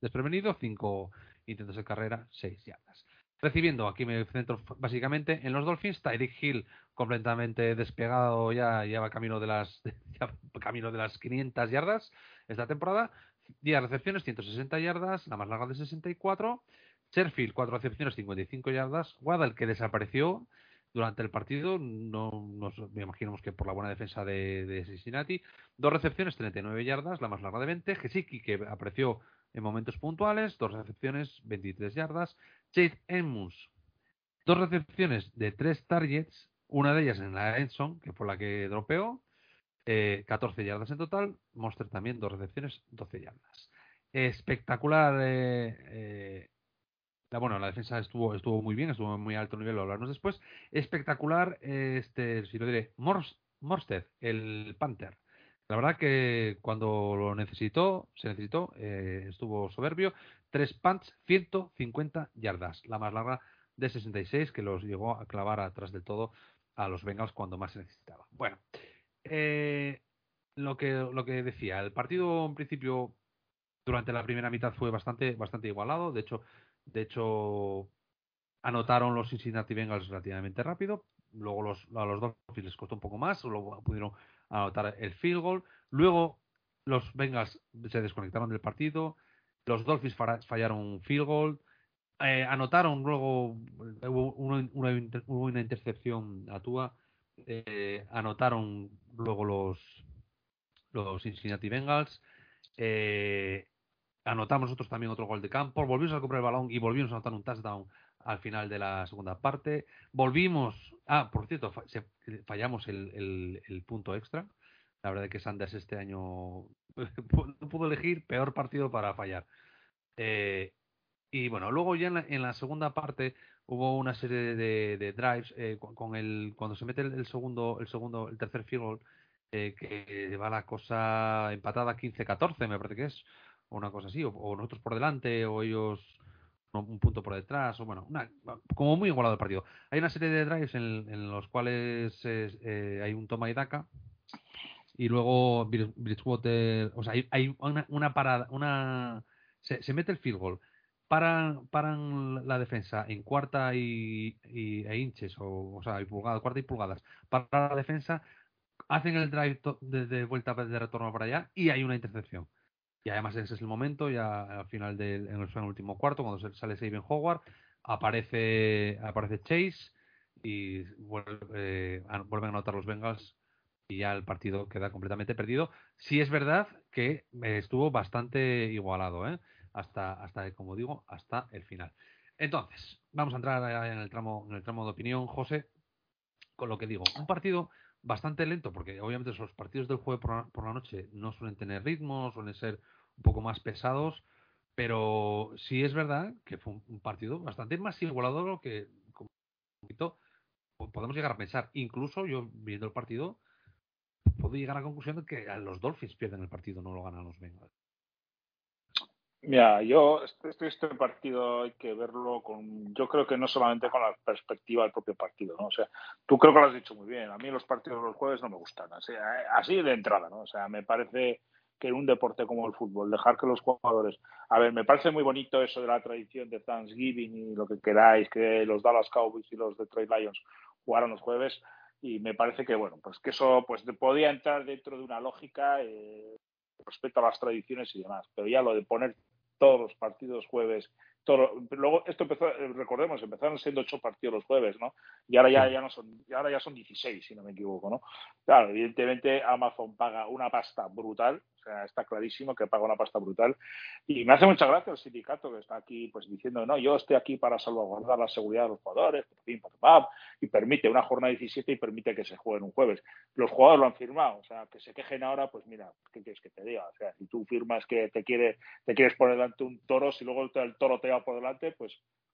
S2: desprevenido, 5 intentos de carrera, 6 yardas. Recibiendo, aquí me centro básicamente en los Dolphins, Tyreek Hill completamente despegado ya, ya va camino de las ya camino de las 500 yardas esta temporada. 10 recepciones, 160 yardas, la más larga de 64. Sherfield, 4 recepciones, 55 yardas. Waddle, que desapareció durante el partido, no nos imaginamos que por la buena defensa de, de Cincinnati. Dos recepciones, 39 yardas, la más larga de 20. Gesicki, que apareció en momentos puntuales, dos recepciones, 23 yardas. Chase Edmonds, dos recepciones de tres targets, una de ellas en la Enson, que fue la que dropeó, eh, 14 yardas en total. Monster también, dos recepciones, 12 yardas. Espectacular. eh, eh, la, bueno, la defensa estuvo, estuvo muy bien, estuvo en muy alto nivel, lo hablaremos después. Espectacular, eh, este, si lo diré, Mors, Morsted, el Panther. La verdad que cuando lo necesitó, se necesitó, eh, estuvo soberbio. Tres punts, 150 yardas, la más larga de 66, que los llegó a clavar atrás del todo a los Bengals cuando más se necesitaba. Bueno, eh, lo que lo que decía, el partido en principio durante la primera mitad fue bastante bastante igualado, de hecho de hecho anotaron los Cincinnati Bengals relativamente rápido, luego los a los Dolphins les costó un poco más, luego pudieron anotar el field goal, luego los Bengals se desconectaron del partido, los Dolphins fallaron un field goal, eh, anotaron luego hubo una, una una intercepción a Tua. Eh, anotaron luego los los Cincinnati Bengals. Eh, anotamos nosotros también otro gol de campo. Volvimos a comprar el balón y volvimos a anotar un touchdown al final de la segunda parte. Volvimos ah por cierto se- fallamos el, punto extra. La verdad es que Sanders este año no pudo elegir peor partido para fallar. Eh, y bueno, luego ya en la, en la segunda parte hubo una serie de, drives eh, con, el cuando se mete el, segundo, el segundo, el tercer field eh, que va la cosa empatada 15-14, me parece que es, una cosa así, o, nosotros por delante, o ellos un punto por detrás, o bueno, una- como muy igualado el partido. Hay una serie de drives en, los cuales eh, hay un toma y daca, y luego Bridge- Bridgewater, o sea, hay, una, una parada, una se, mete el field goal, paran, paran la defensa en cuarta y, e inches, o, o sea, y pulgadas, cuarta y pulgadas, para la defensa, hacen el drive de, de vuelta de retorno para allá y hay una intercepción. Y además ese es el momento, ya al final del en el, último cuarto, cuando sale Saben Howard, aparece, aparece Chase y eh, vuelven a anotar los Bengals y ya el partido queda completamente perdido. Sí es verdad que estuvo bastante igualado, ¿eh? hasta, hasta, como digo, hasta el final. Entonces, vamos a entrar en el tramo, en el tramo de opinión, José, con lo que digo. Un partido bastante lento, porque obviamente los partidos del jueves por la, noche no suelen tener ritmo, suelen ser un poco más pesados, pero sí es verdad que fue un, partido bastante más igualado de lo que como podemos llegar a pensar. Incluso yo viendo el partido puedo llegar a la conclusión de que los Dolphins pierden el partido, no lo ganan los Bengals.
S4: Mira, yo este, este- este partido hay que verlo con, yo creo que no solamente con la perspectiva del propio partido, ¿no? O sea, tú creo que lo has dicho muy bien. A mí los partidos de los jueves no me gustan, así, así de entrada, ¿no? O sea, me parece que en un deporte como el fútbol, dejar que los jugadores, a ver, me parece muy bonito eso de la tradición de Thanksgiving y lo que queráis, que los Dallas Cowboys y los Detroit Lions jugaron los jueves y me parece que bueno, pues que eso pues podía entrar dentro de una lógica eh, respecto a las tradiciones y demás, pero ya lo de poner todos los partidos jueves. Todo, luego esto empezó, eh, recordemos, empezaron siendo ocho partidos los jueves, ¿no? Y ahora ya, ya no son, y ahora ya son 16, si no me equivoco, ¿no? Claro, evidentemente Amazon paga una pasta brutal, sea, está clarísimo que paga una pasta brutal. Y me hace mucha gracia el sindicato que está aquí pues diciendo, no, yo estoy aquí para salvaguardar la seguridad de los jugadores, y permite una jornada 17 y permite que se juegue un jueves. Los jugadores lo han firmado, o sea, que se quejen ahora, pues mira, ¿qué quieres que te diga? O sea, si tú firmas que te quiere, te quieres poner delante un toro, si luego el toro te va por delante, pues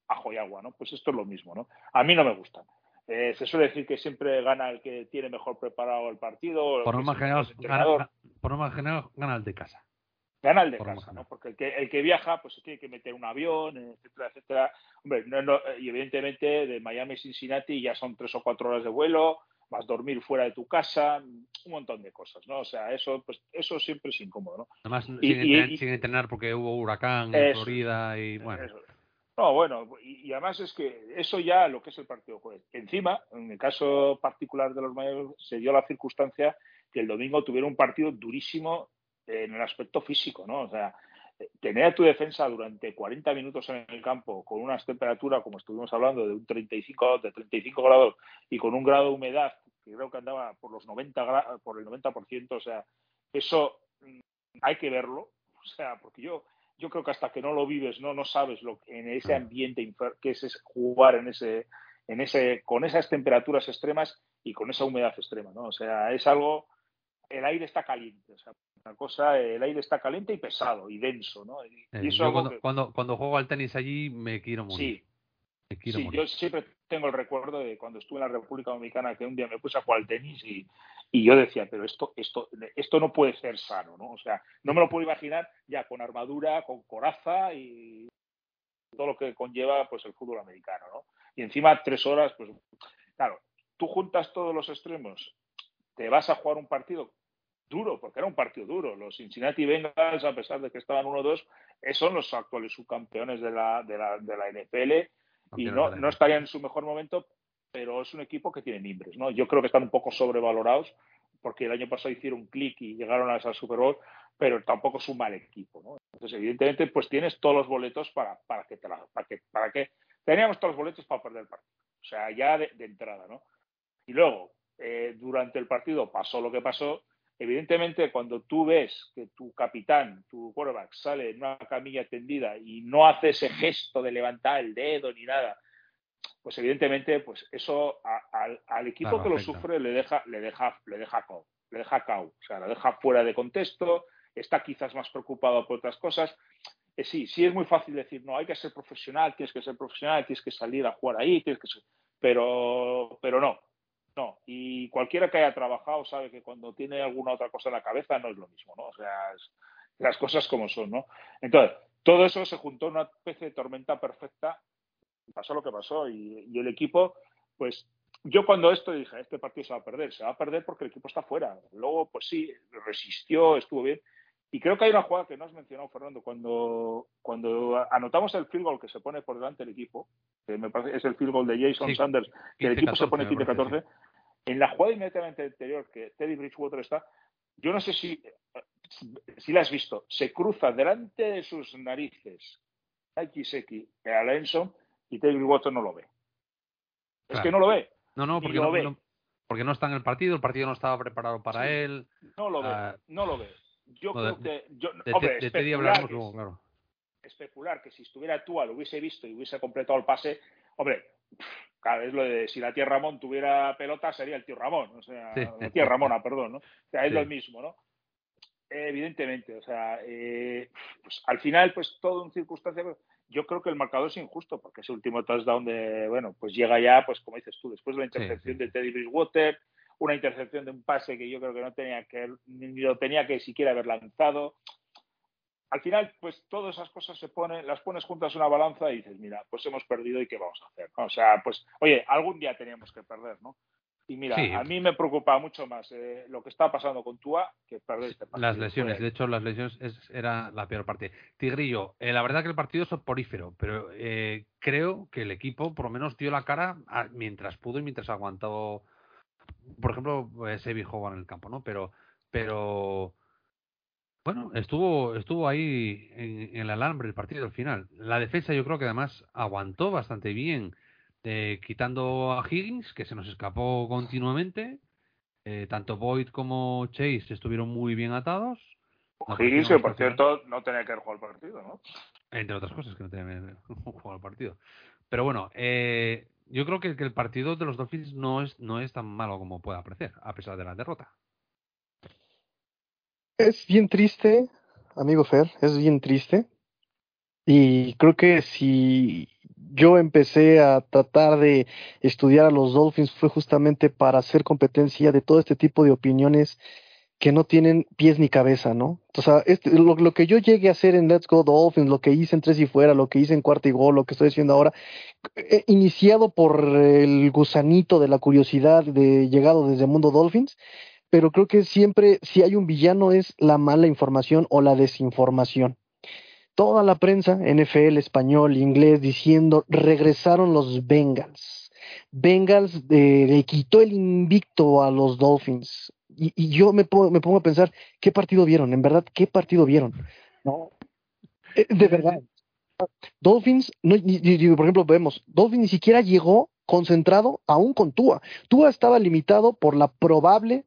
S4: ajo y agua, ¿no? Pues esto es lo mismo, ¿no? A mí no me gusta. Eh, se suele decir que siempre gana el que tiene mejor preparado el partido.
S2: Por norma general, gana, por norma general gana el de casa.
S4: Gana el de
S2: Por
S4: casa. ¿no? Porque el que, el que viaja, pues se tiene que meter un avión, etcétera, etcétera. Hombre, no, no, y evidentemente de Miami a Cincinnati ya son tres o cuatro horas de vuelo, vas a dormir fuera de tu casa, un montón de cosas, ¿no? O sea, eso, pues, eso siempre es incómodo, ¿no?
S2: Además,
S4: Y-
S2: sin,
S4: y-
S2: entrenar,
S4: y-
S2: sin entrenar porque hubo huracán en. Florida y bueno.
S4: Eso. No, bueno, y, además es que eso ya lo que es el partido jueves. Encima, en el caso particular de los mayores, se dio la circunstancia que el domingo tuvieron un partido durísimo en el aspecto físico, ¿no? O sea, tener a tu defensa durante 40 minutos en el campo con unas temperaturas, como estuvimos hablando, de un 35, de 35 grados y con un grado de humedad que creo que andaba por los 90 gra- por el 90%, o sea, eso mm, hay que verlo, o sea, porque yo yo creo que hasta que no lo vives, no no sabes lo que- en ese ambiente que es, es jugar en ese en ese con esas temperaturas extremas y con esa humedad extrema, ¿no? O sea, es algo el aire está caliente, o sea, una cosa, el aire está caliente y pesado y denso, ¿no? Y,
S2: Eh,
S4: y eso
S2: yo cuando,
S4: que-
S2: cuando, cuando juego al tenis allí me quiero morir.
S4: sí,
S2: me quiero
S4: Sí,
S2: morir.
S4: yo siempre tengo el recuerdo de cuando estuve en la República Dominicana que un día me puse a jugar al tenis y, y yo decía, pero esto, esto, esto no puede ser sano, ¿no? O sea, no me lo puedo imaginar ya con armadura, con coraza y todo lo que conlleva pues el fútbol americano, ¿no? Y encima tres horas, pues claro, tú juntas todos los extremos, te vas a jugar un partido duro, porque era un partido duro. Los Cincinnati Bengals, a pesar de que estaban 1-2, eh, son los actuales subcampeones de la, de la, de la NFL y no, no
S2: NFL.
S4: estarían en su mejor momento, pero es un equipo que tiene mimbres, ¿no? Yo creo que están un poco sobrevalorados porque el año pasado hicieron un clic y llegaron a esa Super Bowl, pero tampoco es un mal equipo, ¿no? Entonces, evidentemente, pues tienes todos los boletos para, para que te la, para que, para que teníamos todos los boletos para perder el partido. O sea, ya de, de entrada, ¿no? Y luego, eh, durante el partido pasó lo que pasó. Evidentemente, cuando tú ves que tu capitán, tu quarterback, sale en una camilla tendida y no hace ese gesto de levantar el dedo ni nada, pues evidentemente, pues eso a- al, al equipo
S2: Claro,
S4: que lo sufre le deja, le deja, le deja cao, le deja cao, o sea, lo deja fuera de contexto, está quizás más preocupado por otras cosas. Eh, sí, sí es muy fácil decir, no, hay que ser profesional, tienes que ser profesional, tienes que salir a jugar ahí, tienes que ser... pero, pero no, no. Y cualquiera que haya trabajado sabe que cuando tiene alguna otra cosa en la cabeza no es lo mismo, ¿no? O sea, es- las cosas como son, ¿no? Entonces, todo eso se juntó en una especie de tormenta perfecta pasó lo que pasó y, y el equipo, pues yo cuando esto dije, este partido se va a perder, se va a perder porque el equipo está fuera. Luego, pues sí, resistió, estuvo bien. Y creo que hay una jugada que no has mencionado, Fernando, cuando, cuando anotamos el field goal que se pone por delante el equipo, que me parece es el field goal de Jason
S2: Sí,
S4: Sanders, que el equipo se
S2: 15-14,
S4: pone
S2: me parece,
S4: 15-14, en la jugada inmediatamente anterior que Teddy Bridgewater está, yo no sé si, si la has visto, se cruza delante de sus narices Nike Seki a Lenson y Teddy Bridgewater no lo ve. Es que no lo ve,
S2: No, no, porque
S4: lo
S2: no,
S4: ve.
S2: no- porque no está en el partido, el partido no estaba preparado para
S4: Sí.
S2: él.
S4: no lo ve,
S2: Ah.
S4: no lo ve. Yo
S2: No, de-
S4: creo que, yo,
S2: De,
S4: hombre,
S2: de Teddy
S4: que-
S2: luego, claro.
S4: especular que si estuviera Tua lo hubiese visto y hubiese completado el pase, hombre, claro, es lo de si la tía Ramón tuviera pelota sería el tío Ramón, o sea,
S2: Sí.
S4: la tía Ramona, perdón, ¿no? O sea, es
S2: Sí.
S4: lo mismo, ¿no? Evidentemente, o sea, eh, pues, al final, pues todo en circunstancias, yo creo que el marcador es injusto, porque ese último touchdown de, bueno, pues llega ya, pues como dices tú, después de la intercepción
S2: sí.
S4: de Teddy Bridgewater, una intercepción de un pase que yo creo que no tenía que, ni lo tenía que siquiera haber lanzado. Al final, pues todas esas cosas se ponen, las pones juntas en una balanza y dices, mira, pues hemos perdido y qué vamos a hacer. O sea, pues, oye, algún día teníamos que perder, ¿no? Y mira,
S2: Sí.
S4: a mí me preocupa mucho más eh, lo que está pasando con Tua que perder este partido.
S2: Las lesiones, de hecho, las lesiones es- era la peor parte. Tigrillo, eh, la verdad que el partido es soporífero, pero eh, creo que el equipo por lo menos dio la cara a- mientras pudo y mientras aguantó. Por ejemplo, eh, Sevi jugó en el campo, ¿no? Pero, pero bueno, estuvo, estuvo ahí en, en el alambre el partido al final. La defensa yo creo que además aguantó bastante bien, eh, quitando a Higgins, que se nos escapó continuamente. Eh, tanto Boyd como Chase estuvieron muy bien atados. No
S4: Higgins, que por cierto no tenía que jugado el partido, ¿no?
S2: Entre otras cosas que no tenían jugado el partido. Pero bueno, eh, yo creo que, que el partido de los Dolphins no es, no es tan malo como pueda parecer, a pesar de la derrota.
S3: Es bien triste, amigo Fer, es bien triste. Y creo que si yo empecé a tratar de estudiar a los Dolphins fue justamente para hacer competencia de todo este tipo de opiniones que no tienen pies ni cabeza, ¿no? O sea, este- lo, que yo llegué a hacer en Let's Go Dolphins, lo que hice en Tres y Fuera, lo que hice en Cuarta y Gol, lo que estoy haciendo ahora, eh, iniciado por el gusanito de la curiosidad de llegado desde el mundo Dolphins, pero creo que siempre, si hay un villano, es la mala información o la desinformación. Toda la prensa, NFL, español, inglés, diciendo, regresaron los Bengals. Bengals eh, le quitó el invicto a los Dolphins. Y, y yo me pongo, me pongo a pensar, ¿qué partido vieron? En verdad, ¿qué partido vieron? No. Eh, de verdad. Dolphins, no, ni- por ejemplo, vemos, Dolphins ni siquiera llegó concentrado aún con Tua. Tua estaba limitado por la probable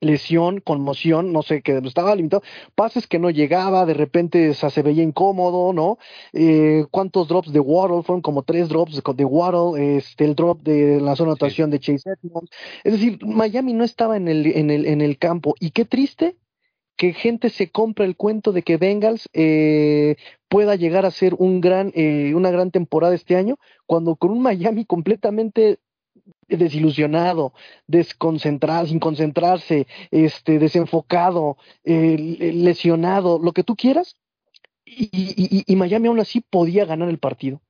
S3: lesión, conmoción, no sé, que estaba limitado, pases que no llegaba, de repente o sea, se veía incómodo, ¿no? Eh, ¿Cuántos drops de Waddle? Fueron como tres drops de, Waddle, este, el drop de la zona de anotación de Chase Edmonds. Es decir, Miami no estaba en el, en el, en el campo. Y qué triste que gente se compra el cuento de que Bengals eh, pueda llegar a ser un gran, eh, una gran temporada este año, cuando con un Miami completamente desilusionado, desconcentrado, sin concentrarse, este, desenfocado, eh, lesionado, lo que tú quieras, y, y- y Miami aún así podía ganar el partido.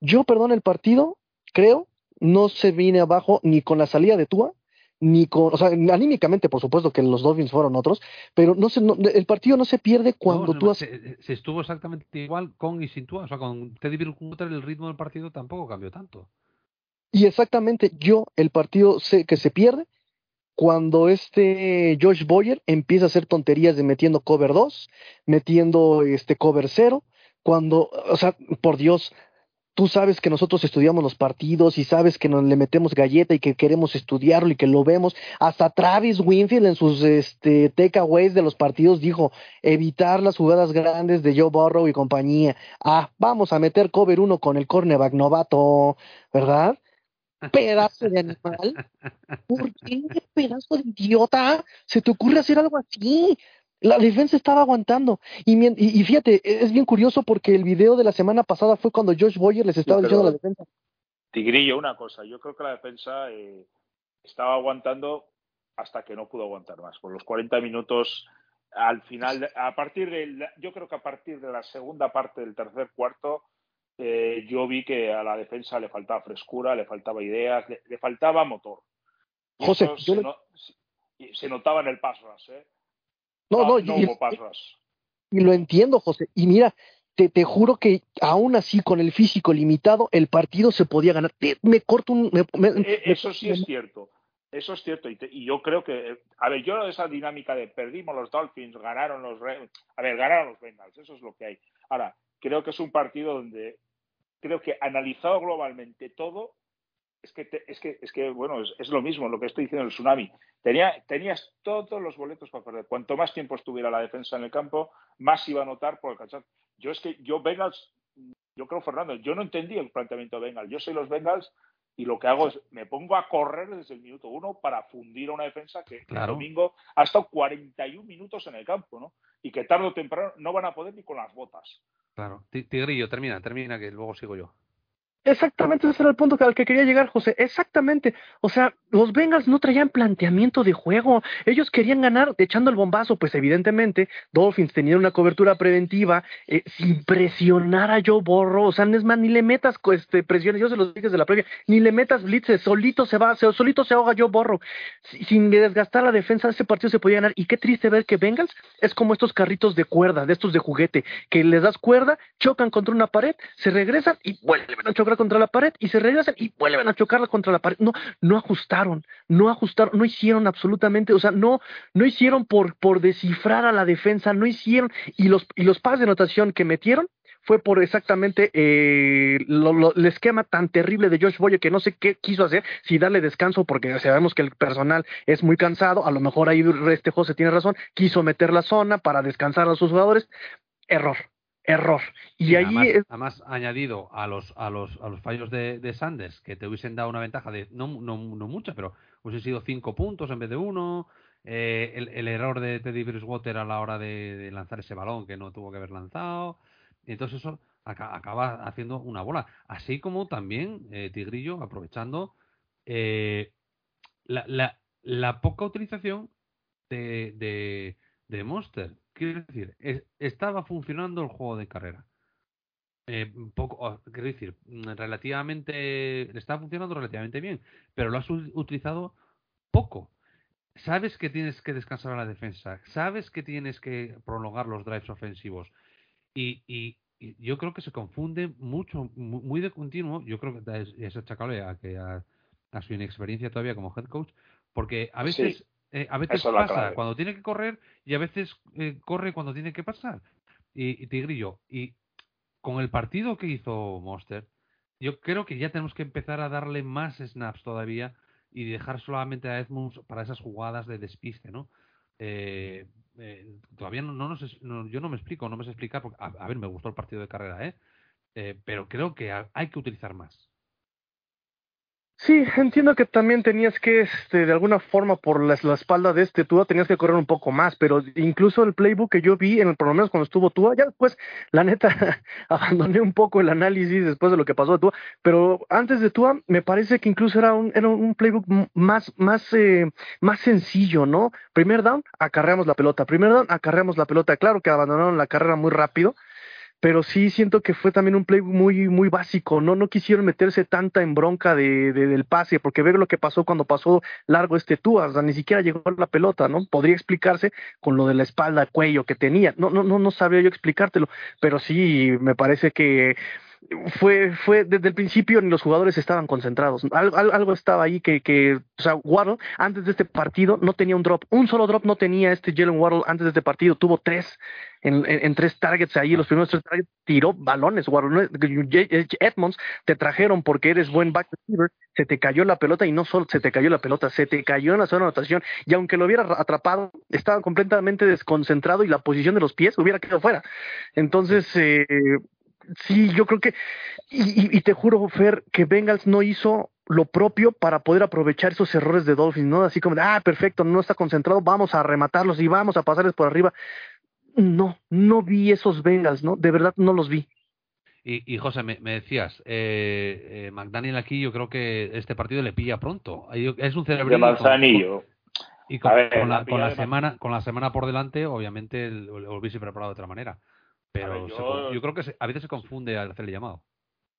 S3: Yo, perdón, el partido, creo, no se viene abajo ni con la salida de Tua, ni con, o sea, anímicamente, por supuesto que los Dolphins fueron otros, pero no se, no- el partido no se pierde cuando
S2: No,
S3: tú
S2: se estuvo exactamente igual con y sin Tua. O sea, con Teddy Bridgewater el ritmo del partido tampoco cambió tanto.
S3: Y exactamente yo, el partido sé que se pierde cuando este Josh Boyer empieza a hacer tonterías de metiendo cover 2, metiendo este cover 0, cuando, o sea, por Dios, tú sabes que nosotros estudiamos los partidos y sabes que nos le metemos galleta y que queremos estudiarlo y que lo vemos. Hasta Travis Winfield en sus este, takeaways de los partidos dijo evitar las jugadas grandes de Joe Burrow y compañía. Ah, vamos a meter cover 1 con el cornerback novato, ¿verdad? Pedazo de animal. ¿Por qué, pedazo de idiota? ¿Se te ocurre hacer algo así? La defensa estaba aguantando. Y, y, y fíjate, e- es bien curioso porque el video de la semana pasada fue cuando Josh Boyer les estaba diciendo a la defensa.
S4: Tigrillo, una cosa, yo creo que la defensa eh, estaba aguantando hasta que no pudo aguantar más. Por los 40 minutos, al final, a partir de, la- yo creo que a partir de la segunda parte del tercer cuarto, eh, yo vi que a la defensa le faltaba frescura, le faltaba ideas, le, le faltaba motor. Y
S3: José, yo
S4: se,
S3: le-
S4: no- se- notaba en el pass rush, ¿eh?
S3: No, no,
S4: no
S3: y,
S4: hubo pass rush.
S3: y lo entiendo, José. Y mira, te, te juro que aún así, con el físico limitado, el partido se podía ganar. Me corto un. me- me- me-
S4: Eso sí es cierto. Eso es cierto. Y, te- y yo creo que, a ver, yo esa dinámica de perdimos los Dolphins, ganaron los a ver, ganaron los Bengals, eso es lo que hay. Ahora, creo que es un partido donde creo que analizado globalmente todo, es que, te- es que, es que bueno, es, es lo mismo lo que estoy diciendo el tsunami. Tenía, tenías todos los boletos para perder. Cuanto más tiempo estuviera la defensa en el campo, más iba a notar por el cansancio. Yo es que, yo Bengals, yo creo, Fernando, yo no entendí el planteamiento de Bengals. Yo soy los Bengals y lo que hago es me pongo a correr desde el minuto uno para fundir a una defensa que
S2: Claro.
S4: el domingo ha estado 41 minutos en el campo, ¿no? Y que tarde o temprano no van a poder ni con las botas.
S2: Claro. Ti- Tigrillo, termina, termina, que luego sigo yo.
S3: Exactamente, ese era el punto al que quería llegar, José. Exactamente. O sea, los Bengals no traían planteamiento de juego. Ellos querían ganar echando el bombazo, pues evidentemente Dolphins tenían una cobertura preventiva eh, sin presionar a Joe Borro. O sea, ni le metas este, presiones, yo se los dije desde la previa, ni le metas blitzes, solito se va, se- solito se ahoga Joe Borro. Si- Sin desgastar la defensa, ese partido se podía ganar. Y qué triste ver que Bengals es como estos carritos de cuerda, de estos de juguete, que les das cuerda, chocan contra una pared, se regresan y vuelven a chocar contra la pared y se regresan y vuelven a chocar contra la pared. No, no ajustaron, no ajustaron, no hicieron absolutamente, o sea, no, no hicieron por, por descifrar a la defensa, no hicieron, y los, y los pases de anotación que metieron fue por exactamente eh, el esquema tan terrible de Josh Boyer que no sé qué quiso hacer, si darle descanso, porque sabemos que el personal es muy cansado, a lo mejor ahí este José tiene razón, quiso meter la zona para descansar a sus jugadores, error, error. Y
S2: Sí,
S3: ahí
S2: además,
S3: es-
S2: además, añadido a los, a los, a los fallos de, de Sanders, que te hubiesen dado una ventaja de no, no, no mucha, pero hubiesen sido cinco puntos en vez de uno. eh, el, el error de Teddy Bridgewater a la hora de, de lanzar ese balón que no tuvo que haber lanzado. Entonces eso aca- acaba haciendo una bola. Así como también eh, Tigrillo aprovechando eh, la, la, la poca utilización de, de, de Monster. Quiero decir, es- estaba funcionando el juego de carrera. Eh, poco, quiero decir, mm, relativamente, está funcionando relativamente bien, pero lo has utilizado poco. Sabes que tienes que descansar a la defensa, sabes que tienes que prolongar los drives ofensivos y, y- y yo creo que se confunde mucho, mu- muy de continuo. Yo creo que es, es achacable a, que a, a su inexperiencia todavía como head coach, porque a
S4: Sí,
S2: veces, eh, a veces pasa cuando tiene que correr y a veces eh, corre cuando tiene que pasar. Y, y Tigrillo, y con el partido que hizo Monster, yo creo que ya tenemos que empezar a darle más snaps todavía y dejar solamente a Edmunds para esas jugadas de despiste, ¿no? Eh, eh, todavía no, no nos no- yo no me explico, no me sé explicar, porque, a, a ver, me gustó el partido de carrera, ¿eh? Eh, pero creo que ha- hay que utilizar más.
S3: Sí, entiendo que también tenías que, este, de alguna forma, por la, espalda de este Tua, tenías que correr un poco más, pero incluso el playbook que yo vi, en el, por lo menos cuando estuvo Tua, ya después, la neta, abandoné un poco el análisis después de lo que pasó de Tua, pero antes de Tua, me parece que incluso era un, era un playbook más, más, eh, más sencillo, ¿no? Primer down, acarreamos la pelota, primer down, acarreamos la pelota, claro que abandonaron la carrera muy rápido, pero sí siento que fue también un play muy muy básico, no no quisieron meterse tanta en bronca de, de- del pase, porque ver lo que pasó cuando pasó largo este Tua, o ni siquiera llegó la pelota, ¿no? Podría explicarse con lo de la espalda, cuello que tenía. No no no no sabría yo explicártelo, pero sí me parece que fue fue desde el principio ni los jugadores estaban concentrados. Al- al- algo estaba ahí que que o sea, Waddle antes de este partido no tenía un drop, un solo drop no tenía este Jalen Waddle antes de este partido, tuvo tres en, tres targets ahí, los primeros tres targets tiró balones. J- Edmonds te trajeron porque eres buen back receiver, se te cayó la pelota y no solo se te cayó la pelota, se te cayó en la zona de anotación y aunque lo hubiera atrapado, estaba completamente desconcentrado y la posición de los pies hubiera quedado fuera. Entonces, eh, sí, yo creo que, y, y- y te juro, Fer, que Bengals no hizo lo propio para poder aprovechar esos errores de Dolphins, ¿no? Así como, de, ah, perfecto, no está concentrado, vamos a rematarlos y vamos a pasarles por arriba. No, no vi esos Bengals, ¿no? De verdad no los vi.
S2: Y, y José, me, me decías, eh, eh, McDaniel aquí yo creo que este partido le pilla pronto. Es un
S4: De
S2: cerebrillo. con-
S4: Manzanillo.
S2: Y con,
S4: A ver,
S2: con la,
S4: la
S2: con la
S4: pilla de Man-
S2: semana con la semana por delante, obviamente lo hubiese preparado de otra manera. Pero
S4: ver, yo-
S2: yo creo que se- a veces se confunde al hacer el llamado.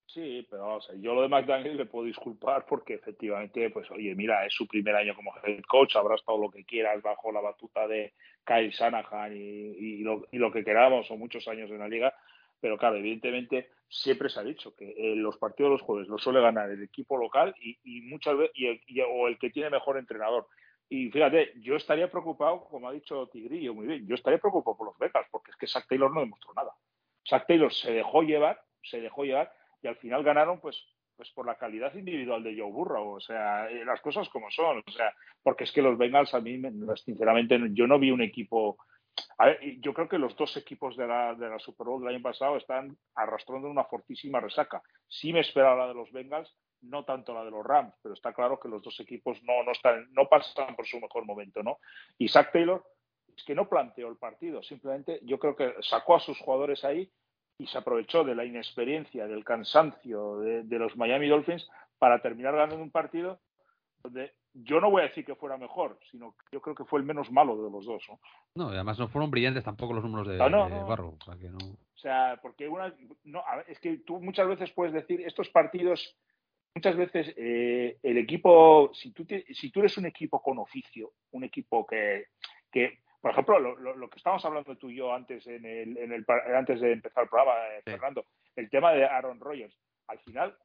S4: Sí, pero vamos a ver, yo lo de McDaniel le puedo disculpar porque efectivamente, pues oye, mira, es su primer año como head coach, habrá estado lo que quieras bajo la batuta de Kyle Shanahan y, y lo, y lo que queramos, o muchos años en la liga, pero claro, evidentemente siempre se ha dicho que eh, los partidos de los jueves los suele ganar el equipo local y, y muchas veces, y el- y- o el que tiene mejor entrenador. Y fíjate, yo estaría preocupado, como ha dicho Tigrillo muy bien, yo estaría preocupado por los becas, porque es que Zach Taylor no demostró nada. Zach Taylor se dejó llevar, se dejó llevar, y al final ganaron pues pues por la calidad individual de Joe Burrow, o sea, eh, las cosas como son, o sea, porque es que los Bengals a mí, me- sinceramente, yo no vi un equipo, a ver, yo creo que los dos equipos de la, de la Super Bowl del año pasado están arrastrando una fortísima resaca. Sí me esperaba la de los Bengals, no tanto la de los Rams, pero está claro que los dos equipos no, no están, no pasan por su mejor momento, ¿no? Y Zach Taylor es que no planteó el partido, simplemente yo creo que sacó a sus jugadores ahí y se aprovechó de la inexperiencia, del cansancio de, de los Miami Dolphins para terminar ganando un partido donde yo no voy a decir que fuera mejor, sino que yo creo que fue el menos malo de los dos. ¿no?
S2: No, y además no fueron brillantes tampoco los números de,
S4: No, no,
S2: de
S4: no.
S2: Barrow. O sea que no.
S4: O sea, porque una, no, es que tú muchas veces puedes decir, estos partidos, muchas veces eh, el equipo, si tú, te- si tú eres un equipo con oficio, un equipo que, que por ejemplo, lo, lo- lo que estábamos hablando tú y yo antes, en el, en el, antes de empezar el programa, eh,
S2: Sí.
S4: Fernando, el tema de Aaron Rodgers, al final,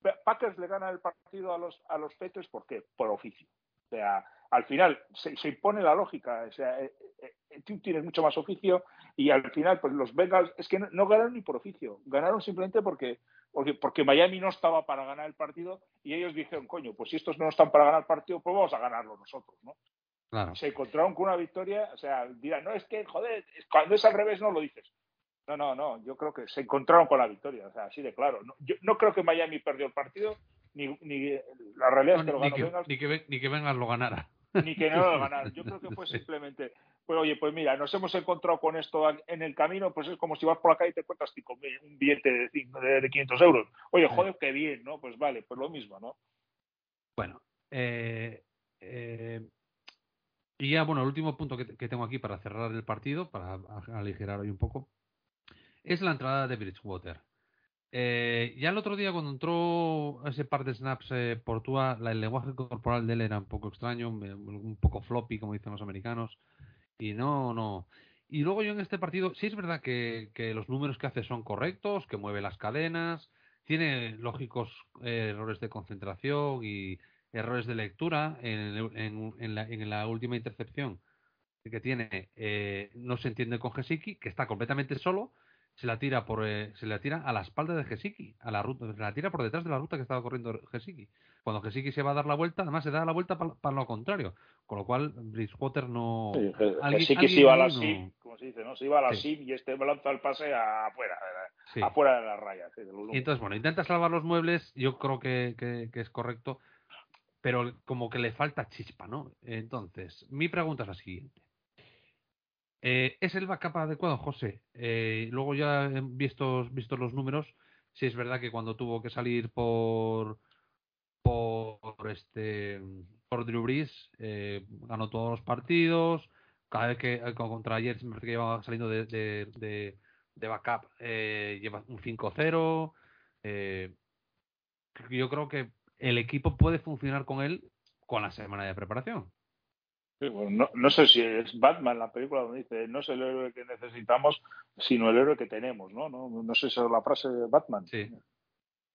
S4: Pa- Packers le gana el partido a los, a los Patriots, ¿por qué? Por oficio. O sea, al final se, se impone la lógica. O sea, eh, eh, eh, tú tienes mucho más oficio y al final, pues los Bengals es que no, no ganaron ni por oficio, ganaron simplemente porque, porque, porque Miami no estaba para ganar el partido y ellos dijeron, coño, pues si estos no están para ganar el partido, pues vamos a ganarlo nosotros, ¿no?
S2: Claro.
S4: Se encontraron con una victoria, o sea, dirán, no, es que, joder, cuando es al revés no lo dices. No, no, no, yo creo que se encontraron con la victoria, o sea, así de claro. No, yo no creo que Miami perdió el partido, ni, ni la realidad es que lo
S2: ni,
S4: ganó
S2: que,
S4: Bengals,
S2: ni, que, ve- ni que Vengas lo ganara.
S4: Ni que no lo ganaron. Yo creo que fue simplemente, pues oye, pues mira, nos hemos encontrado con esto en el camino, pues es como si vas por la calle y te encuentras cinco un billete de, cinco- de, de 500 euros. Oye, joder, qué bien, ¿no? Pues vale, pues lo mismo, ¿no?
S2: Bueno, eh, eh, y ya, bueno, el último punto que, que tengo aquí para cerrar el partido, para aligerar hoy un poco, es la entrada de Bridgewater. Eh, ya el otro día cuando entró ese par de snaps eh, el lenguaje corporal de él era un poco extraño, un, poco floppy, como dicen los americanos, y no, no. Y luego yo en este partido, sí es verdad que, los números que hace son correctos, que mueve las cadenas, tiene lógicos eh, errores de concentración y errores de lectura en- en la, en la última intercepción que tiene eh, no se entiende con Gesicki que está completamente solo se la tira por eh, se la tira a la espalda de Gesicki a la ruta se la tira por detrás de la ruta que estaba corriendo Gesicki cuando Gesicki se va a dar la vuelta además se da la vuelta pa- para, lo contrario con lo cual Bridgewater no
S4: sí se iba a la
S2: no-
S4: SIM, como se dice, ¿no? Se iba a la
S2: Sí.
S4: SIM y este lanza el pase afuera,
S2: sí.
S4: afuera de la raya.
S2: Y entonces, bueno, intenta salvar los muebles, yo creo que, que- que es correcto, pero como que le falta chispa, ¿no? Entonces, mi pregunta es la siguiente. Eh, ¿Es el backup adecuado, José? Eh, luego ya eh, vistos, vistos los números, sí es verdad que cuando tuvo que salir por por este por Drew Brees, eh, ganó todos los partidos, cada vez que eh, contra ayer parece que llevaba saliendo de, de, backup lleva un 5-0 eh, yo creo que el equipo puede funcionar con él con la semana de preparación
S4: Sí, bueno, no, no sé si es Batman la película donde dice no es el héroe que necesitamos, sino el héroe que tenemos, ¿no? No, no sé si es la frase de Batman.
S2: sí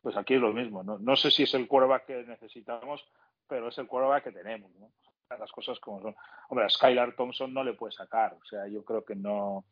S4: Pues aquí es lo mismo. No, no sé si es el quarterback que necesitamos, pero es el quarterback que tenemos, ¿no? Las cosas como son. Hombre, a Skylar Thompson no le puede sacar. O sea, yo creo que no.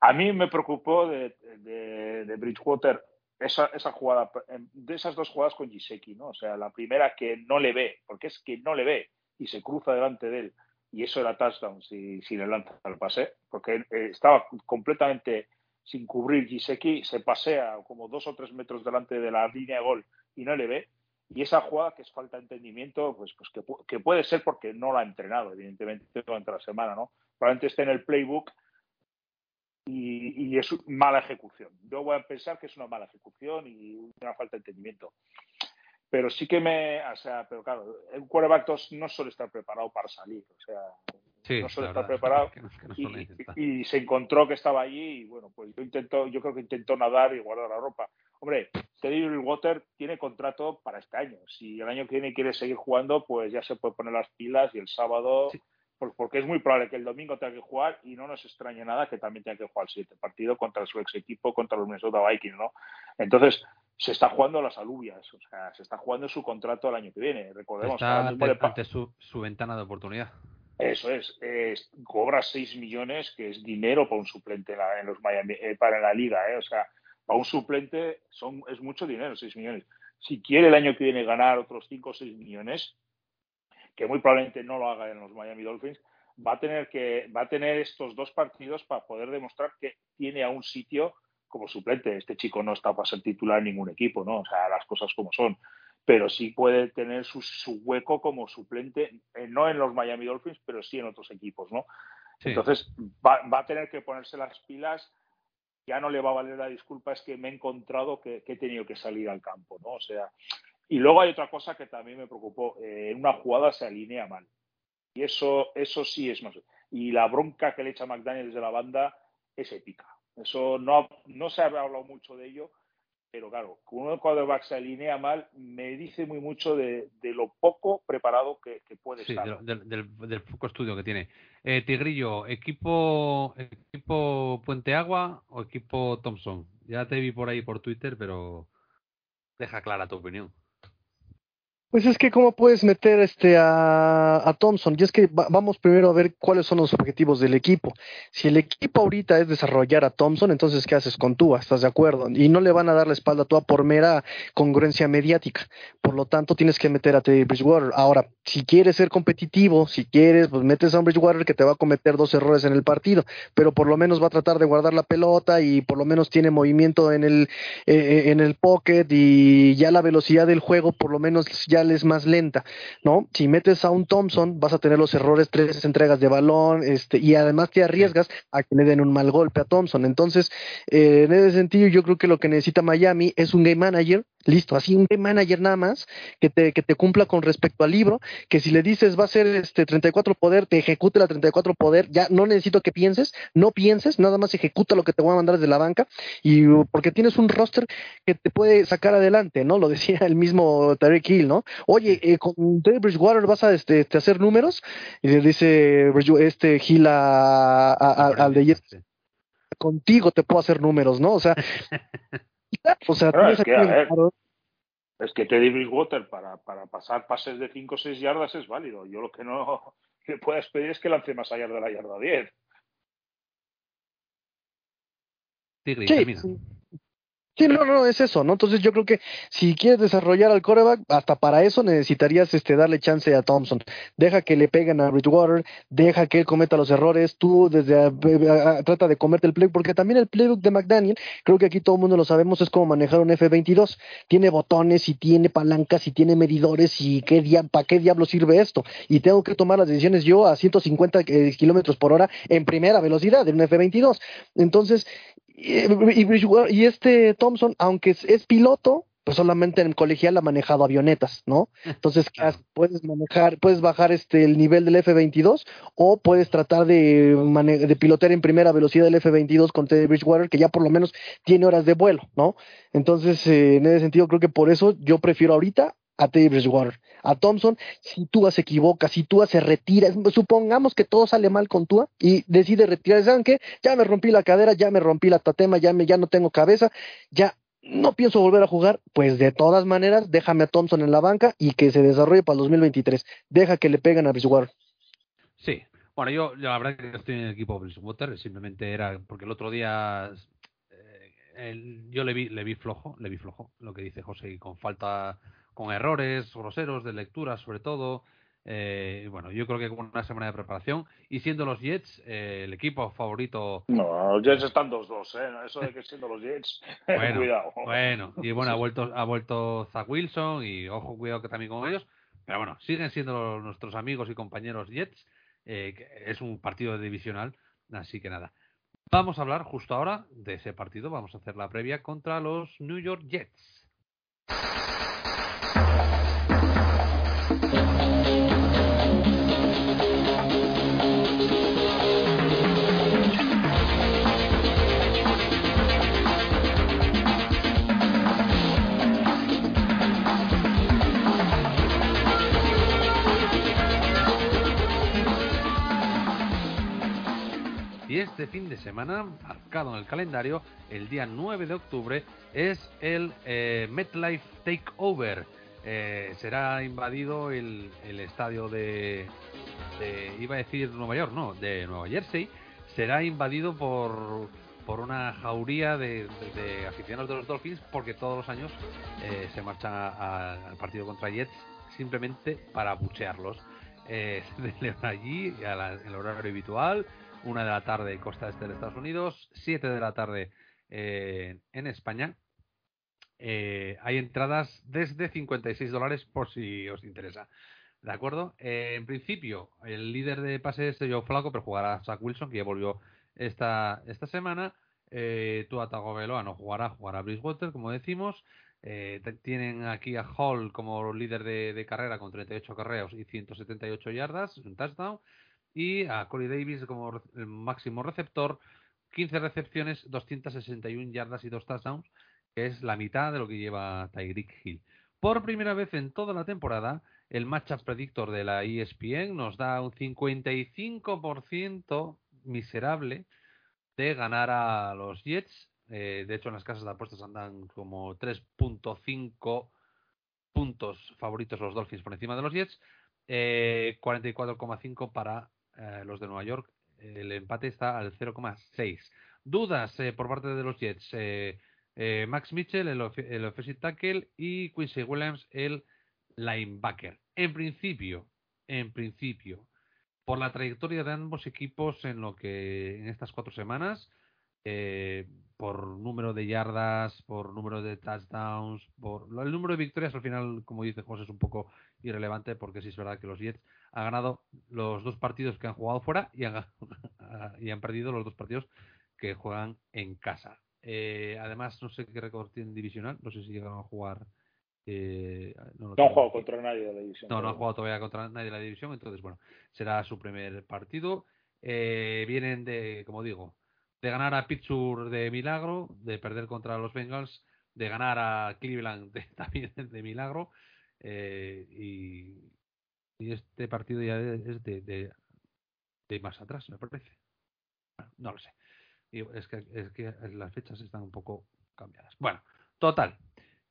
S4: A mí me preocupó de, de, de Bridgewater esa, esa jugada, de esas dos jugadas con Giseki, ¿no? O sea, la primera que no le ve, porque es que no le ve y se cruza delante de él. Y eso era touchdown si, si le lanza el pase, porque eh, estaba completamente sin cubrir Giseki, se pasea como dos o tres metros delante de la línea de gol y no le ve. Y esa jugada que es falta de entendimiento, pues, pues que, que puede ser porque no la ha entrenado, evidentemente, durante la semana, ¿no? Probablemente esté en el playbook y, y es mala ejecución. Yo voy a pensar que es una mala ejecución y una falta de entendimiento. Pero sí que me, o sea, pero claro, un quarterback dos no suele estar preparado para salir, o sea,
S2: sí
S4: no suele estar
S2: verdad,
S4: preparado
S2: que no- que no
S4: y,
S2: suele estar.
S4: y- y se encontró que estaba allí y bueno, pues yo intento, yo creo que intentó nadar y guardar la ropa. Hombre, Teddy Water tiene contrato para este año. Si el año que viene quiere seguir jugando, pues ya se puede poner las pilas y el sábado,
S2: Sí.
S4: porque es muy probable que el domingo tenga que jugar y no nos extraña nada que también tenga que jugar el siguiente partido contra su ex equipo, contra los Minnesota Vikings, ¿no? Entonces, se está jugando las alubias, o sea, se está jugando su contrato el año que viene. Recordemos
S2: está ante,
S4: le
S2: ante su, su ventana de oportunidad
S4: eso es, es- cobra 6 millones, que es dinero para un suplente en, la- en los Miami, eh, para la liga, ¿eh? o sea, para un suplente son, es mucho dinero, 6 millones. Si quiere el año que viene ganar otros 5 o 6 millones, que muy probablemente no lo haga en los Miami Dolphins, va a tener que va a tener estos dos partidos para poder demostrar que tiene a un sitio como suplente. Este chico no está para ser titular en ningún equipo, ¿no? O sea, las cosas como son pero sí puede tener su, su hueco como suplente, eh, no en los Miami Dolphins, pero sí en otros equipos, ¿no?
S2: Sí.
S4: Entonces va, va a tener que ponerse las pilas ya no le va a valer la disculpa, es que me he encontrado que, que he tenido que salir al campo, ¿no? O sea, y luego hay otra cosa que también me preocupó, eh, en una jugada se alinea mal. Y eso, eso sí es más. Y la bronca que le echa McDaniel desde la banda es épica. Eso no, no se ha hablado mucho de ello, pero claro, cuando un quarterback se alinea mal, me dice muy mucho de, de lo poco preparado que, que puede
S2: Sí,
S4: estar.
S2: del- del poco estudio que tiene. Eh, Tigrillo, ¿equipo, ¿equipo Puente Agua o equipo Thompson? Ya te vi por ahí por Twitter, pero deja clara tu opinión.
S3: Pues es que cómo puedes meter este a, a Thompson. Y es que va- vamos primero a ver cuáles son los objetivos del equipo. Si el equipo ahorita es desarrollar a Thompson, entonces ¿qué haces con Tua? ¿Estás de acuerdo? Y no le van a dar la espalda a Tua por mera congruencia mediática. Por lo tanto, tienes que meter a Teddy Bridgewater. Ahora, si quieres ser competitivo, si quieres, pues metes a un Bridgewater que te va a cometer dos errores en el partido, pero por lo menos va a tratar de guardar la pelota y por lo menos tiene movimiento en el eh, en el pocket y ya la velocidad del juego por lo menos ya es más lenta, ¿no? Si metes a un Thompson vas a tener los errores, tres entregas de balón, este, y además te arriesgas a que le den un mal golpe a Thompson. Entonces, eh, en ese sentido, yo creo que lo que necesita Miami es un game manager, listo, así un manager nada más, que te, que te cumpla con respecto al libro, que si le dices va a ser este 34 poder, te ejecute la 34 poder, ya no necesito que pienses, no pienses, nada más ejecuta lo que te voy a mandar desde la banca, y uh, porque tienes un roster que te puede sacar adelante, ¿no? Lo decía el mismo Tarek Hill, ¿no? Oye, eh, con Teddy Bridgewater vas a este, este, hacer números, y le dice este Hill a, a- a- al de contigo te puedo hacer números, ¿no? O sea, o sea,
S4: Claro, es que, a ver, Es que Teddy Bridgewater para, para pasar pases de 5 o 6 yardas es válido. Yo lo que no le puedes pedir es que lance más allá de la yarda 10.
S2: Tigri,
S3: Sí, sí. Sí, no, no, es eso, ¿no? Entonces yo creo que si quieres desarrollar al coreback, hasta para eso necesitarías este darle chance a Thompson. Deja que le peguen a Bridgewater, deja que él cometa los errores, tú desde trata de comerte el playbook, porque también el playbook de McDaniel, creo que aquí todo el mundo lo sabemos, es como manejar un F22. Tiene botones y tiene palancas y tiene medidores y qué para qué diablo sirve esto. Y tengo que tomar las decisiones yo a 150 eh, kilómetros por hora en primera velocidad en un F22. Entonces, y, y Bridgewater- y este Thompson, aunque es, es piloto, pues solamente en colegial ha manejado avionetas, ¿no? Entonces, ¿qué
S2: Claro.
S3: haces? puedes manejar, puedes bajar este el nivel del F22 o puedes tratar de, de pilotear en primera velocidad el F22 con Teddy Bridgewater, que ya por lo menos tiene horas de vuelo, ¿no? Entonces, eh, en ese sentido, creo que por eso yo prefiero ahorita a Teddy Bridgewater. A Thompson, si Tua se equivoca, si Tua se retira, supongamos que todo sale mal con Tua y decide retirarse, ¿saben? Ya me rompí la cadera, ya me rompí la tatema, ya, me, ya no tengo cabeza, ya no pienso volver a jugar, pues de todas maneras, déjame a Thompson en la banca y que se desarrolle para el 2023. Deja que le peguen a Bridgewater.
S2: Sí. Bueno, yo, la verdad que estoy en el equipo Bridgewater, simplemente era porque el otro día eh, yo le vi, le vi flojo, le vi flojo, lo que dice José, y con falta, con errores groseros de lectura sobre todo. eh, bueno, yo creo que con una semana de preparación y siendo los Jets eh, el equipo favorito
S4: No, los Jets están 2-2, ¿eh? Eso de que siendo los Jets,
S2: Bueno,
S4: cuidado.
S2: Bueno, y bueno, ha vuelto, ha vuelto Zach Wilson y ojo, cuidado que también con ellos. Pero bueno, siguen siendo nuestros amigos y compañeros Jets. eh, que es un partido divisional, así que nada. Vamos a hablar justo ahora de ese partido. Vamos a hacer la previa contra los New York Jets. Y este fin de semana, marcado en el calendario, el día 9 de octubre, es el eh, MetLife Takeover. Eh, será invadido el, el estadio de, de- iba a decir Nueva York, no, de Nueva Jersey. Será invadido por, por una jauría de, de- de aficionados de los Dolphins porque todos los años eh, se marchan al partido contra Jets simplemente para buchearlos. Eh, allí a la- el horario habitual, una de la tarde costa este de Estados Unidos, 7 de la tarde eh, en España. Eh, hay entradas desde 56 dólares por si os interesa. ¿De acuerdo? Eh, en principio, el líder de pases es Joe Flaco, pero jugará Zach Wilson, que ya volvió esta, esta semana. Eh, Tua Tagovailoa no jugará, jugará Bridgewater, como decimos. Tienen aquí a Hall como líder de, de carrera con 38 carreras y 178 yardas, un touchdown. Y a Corey Davis como el máximo receptor, 15 recepciones, 261 yardas y 2 touchdowns, que es la mitad de lo que lleva Tyreek Hill. Por primera vez en toda la temporada, el matchup predictor de la ESPN nos da un 55% miserable de ganar a los Jets. Eh, de hecho, en las casas de apuestas andan como 3.5 puntos favoritos los Dolphins por encima de los Jets. Eh, 44,5 para eh, los de Nueva York. El empate está al 0,6. Dudas eh, por parte de los Jets. Eh, eh, Max Mitchell, el, el offensive tackle, y Quincy Williams, el linebacker. En principio, en principio, por la trayectoria de ambos equipos en lo que en estas cuatro semanas, eh, por número de yardas, por número de touchdowns, por el número de victorias al final, como dice José, es un poco irrelevante porque sí es verdad que los Jets han ganado los dos partidos que han jugado fuera y han, y han perdido los dos partidos que juegan en casa. Eh, además, no sé qué récord tienen divisional, no sé si llegaron a jugar. eh, no
S4: No han jugado contra nadie de la división.
S2: No, no ha
S4: pero-
S2: jugado todavía contra nadie de la división, entonces, bueno, será su primer partido. Eh, vienen de, como digo, de ganar a Pittsburgh de milagro, de perder contra los Bengals, de ganar a Cleveland también de milagro, eh, y, y este partido ya es de, de, más atrás, me parece. No lo sé. Digo, es, que, es que las fechas están un poco cambiadas. Bueno, total,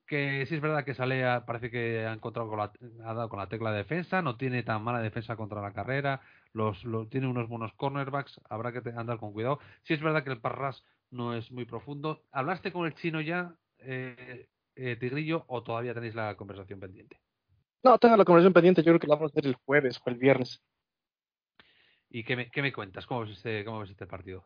S2: que sí es verdad que Salea parece que ha encontrado con la, ha dado con la tecla de defensa, no tiene tan mala defensa contra la carrera, los, lo- tiene unos buenos cornerbacks, habrá que andar con cuidado. Sí es verdad que el parras no es muy profundo. ¿Hablaste con el chino ya, eh, eh, Tigrillo, o todavía tenéis la conversación pendiente?
S3: No, tengo la conversación pendiente, yo creo que la vamos a hacer el jueves o el viernes.
S2: ¿Y qué me, qué me cuentas? ¿Cómo ves este, cómo ves este partido?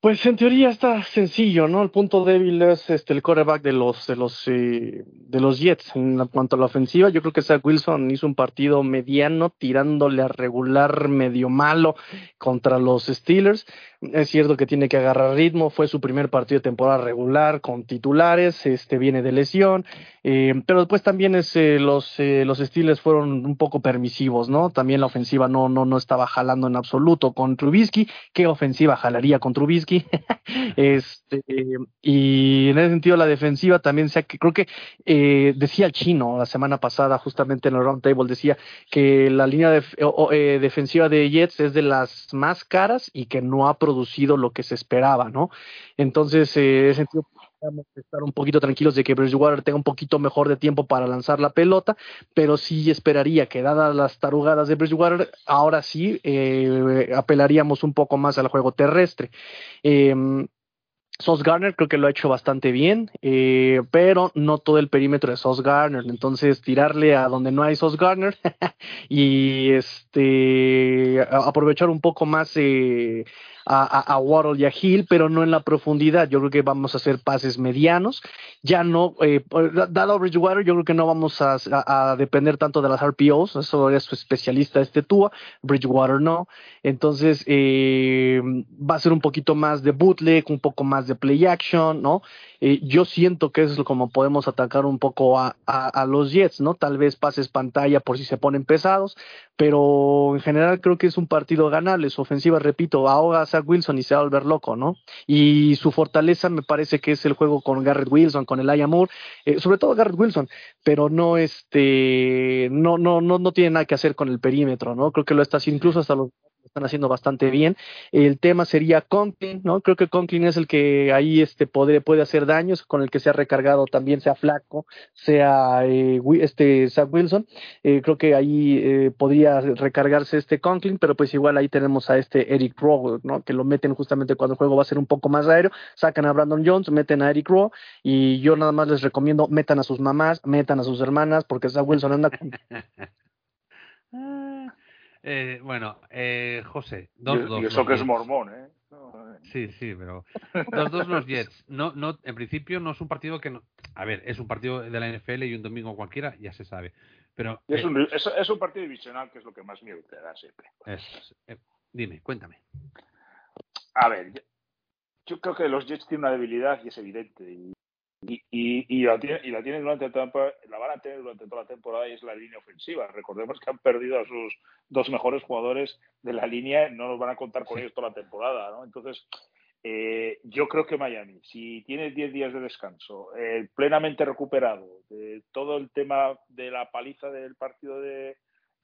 S3: Pues en teoría está sencillo, ¿no? El punto débil es este el quarterback de los de los eh, de los Jets en cuanto a la ofensiva. Yo creo que Zach Wilson hizo un partido mediano, tirándole a regular, medio malo contra los Steelers. Es cierto que tiene que agarrar ritmo. Fue su primer partido de temporada regular con titulares. Este viene de lesión, eh, pero después también es, eh, los los Steelers fueron un poco permisivos, ¿no? También la ofensiva no no no estaba jalando en absoluto con Trubisky. ¿Qué ofensiva jalaría con Trubisky? este y en ese sentido la defensiva también sea que creo que eh, decía el chino la semana pasada justamente en el round table decía que la línea o, eh, defensiva de Jets es de las más caras y que no ha producido lo que se esperaba no entonces eh, en ese sentido podemos estar un poquito tranquilos de que Bridgewater tenga un poquito mejor de tiempo para lanzar la pelota, pero sí esperaría que dadas las tarugadas de Bridgewater, ahora sí eh, apelaríamos un poco más al juego terrestre. Eh, Sos Garner creo que lo ha hecho bastante bien, eh, pero no todo el perímetro de Sos Garner. Entonces, tirarle a donde no hay Sos Garner y este aprovechar un poco más eh, a, a, Waddle y a Hill, pero no en la profundidad. Yo creo que vamos a hacer pases medianos. Ya no, eh, dado Bridgewater, yo creo que no vamos a, depender tanto de las RPOs. Eso es especialista este Tua. Bridgewater no. Entonces, eh, va a ser un poquito más de bootleg, un poco más de play action, ¿no? Eh, yo siento que es como podemos atacar un poco a, los Jets, ¿no? Tal vez pases pantalla por si se ponen pesados, pero en general creo que es un partido ganable. Su ofensiva, repito, ahoga a Zach Wilson y se va a volver loco, ¿no? Y su fortaleza me parece que es el juego con Garrett Wilson, con Elijah Moore, eh, sobre todo Garrett Wilson, pero no este, no, no, no, no tiene nada que hacer con el perímetro, ¿no? Creo que lo está haciendo, incluso hasta los lo están haciendo bastante bien. El tema sería Conklin, ¿no? Creo que Conklin es el que ahí este puede, puede hacer daños, con el que se ha recargado también, sea Flaco, sea eh, este Zach Wilson. Eh, creo que ahí eh, podría recargarse este Conklin, pero pues igual ahí tenemos a este Eric Rowe, ¿no? Que lo meten justamente cuando el juego va a ser un poco más aéreo. Sacan a Brandon Jones, meten a Eric Rowe, y yo nada más les recomiendo, metan a sus mamás, metan a sus hermanas, porque Zach Wilson anda con
S2: eh, bueno, eh, José,
S4: Y,
S2: 2-2.
S4: y eso que es mormón, ¿eh? No, eh.
S2: Sí, sí, pero 2-2 los Jets. No, no, en principio no es un partido que no... A ver, es un partido de la NFL y un domingo cualquiera, ya se sabe. Pero
S4: Es
S2: eh,
S4: un, es, es un partido divisional que es lo que más miedo te da siempre.
S2: es. Eh, dime, cuéntame.
S4: A ver, yo creo que los Jets tienen una debilidad y es evidente. Y, y, y, y la, tienen, y la tienen durante la van a tener durante toda la temporada y es la línea ofensiva. Recordemos que han perdido a sus dos mejores jugadores de la línea, no los van a contar con ellos toda la temporada, ¿no? Entonces, eh, yo creo que Miami, si tienes 10 días de descanso, eh, plenamente recuperado, de todo el tema de la paliza del partido de,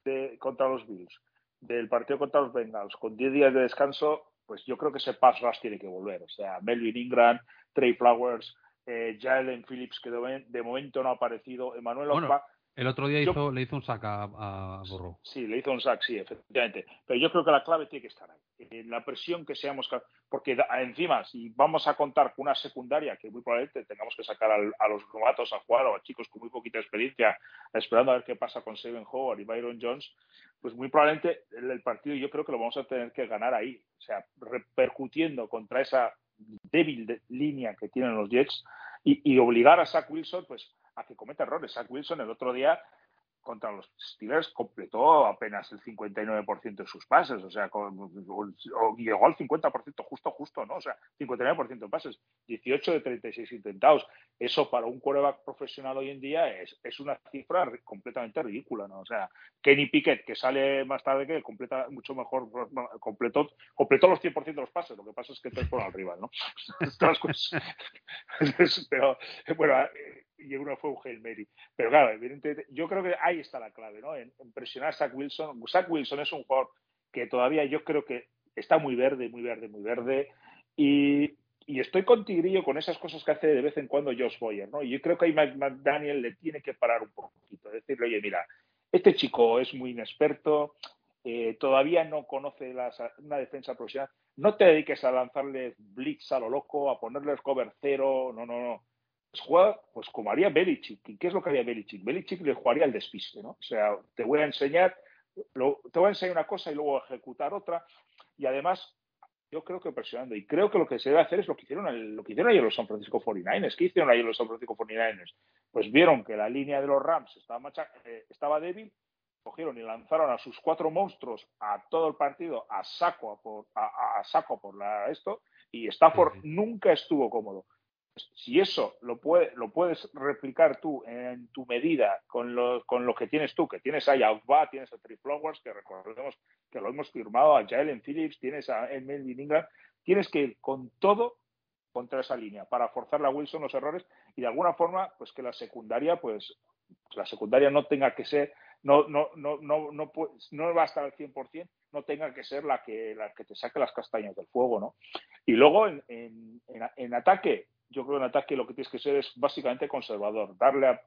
S4: de- contra los Bills, del partido contra los Bengals, con 10 días de descanso, pues yo creo que ese pass rush tiene que volver. O sea, Melvin Ingram, Trey Flowers, eh, Jalen Phillips, que de, de momento no ha aparecido, Emmanuel
S2: Bueno,
S4: Ogba,
S2: El otro día
S4: Yo-
S2: hizo, le hizo un sack a, a Burrow.
S4: Sí, le hizo un sack, sí, efectivamente. Pero yo creo que la clave tiene que estar ahí. En la presión que seamos. Porque encima, si vamos a contar con una secundaria, que muy probablemente tengamos que sacar al- a, los novatos a jugar o a chicos con muy poquita experiencia, esperando a ver qué pasa con Seven Howard y Byron Jones, pues muy probablemente el, el partido yo creo que lo vamos a tener que ganar ahí. O sea, repercutiendo contra esa débil de- línea que tienen los Jets y, y obligar a Zach Wilson pues a que cometa errores. Zach Wilson el otro día contra los Steelers completó apenas el 59% de sus pases, o sea, llegó al 50% justo, justo, ¿no? O sea, 59% de pases, 18 de 36 intentados. Eso para un quarterback profesional hoy en día es, es una cifra completamente ridícula, ¿no? O sea, Kenny Pickett, que sale más tarde que completa mucho mejor, completó, completó los 100% de los pases, lo que pasa es que entonces fueron al rival, ¿no? Pero, bueno, eh, y uno fue un Hail Mary. Pero claro, evidentemente, yo creo que ahí está la clave, ¿no? En, en presionar a Zach Wilson. Zach Wilson es un jugador que todavía yo creo que está muy verde, muy verde, muy verde. Y, estoy con Tigrillo con esas cosas que hace de vez en cuando Josh Boyer, ¿no? Y yo creo que ahí McDaniel le tiene que parar un poquito, decirle, oye, mira, este chico es muy inexperto, eh, todavía no conoce una defensa profesional, no te dediques a lanzarle blitz a lo loco, a ponerle el cover cero, no, no, no. Pues juega pues como haría Belichick. ¿Y qué es lo que haría Belichick? Belichick le jugaría al despiste, ¿no? O sea, te voy a enseñar, lo- te voy a enseñar una cosa y luego ejecutar otra. Y además, yo creo que presionando. Y creo que lo que se debe hacer es lo que hicieron, el- lo que hicieron ayer los San Francisco 49ers. ¿Qué hicieron ayer los San Francisco 49ers? Pues vieron que la línea de los Rams estaba, macha- eh, estaba débil, cogieron y lanzaron a sus cuatro monstruos a todo el partido a saco a por, a, saco por la, esto y Stafford
S2: sí.
S4: nunca estuvo cómodo. Si eso lo, puede, lo puedes replicar tú en tu medida con lo, con lo que tienes tú, que tienes a Ogba, tienes a Trey Flowers, que recordemos que lo hemos firmado, a Jalen Phillips, tienes a Melvin Ingram, tienes que ir con todo contra esa línea para forzar a Wilson los errores y de alguna forma pues que la secundaria pues la secundaria no tenga que ser no no no no no, pu- no va a estar al 100% no tenga que ser la que la que te saque las castañas del fuego no y luego en, en ataque yo creo que en ataque lo que tienes que ser es básicamente conservador darle a,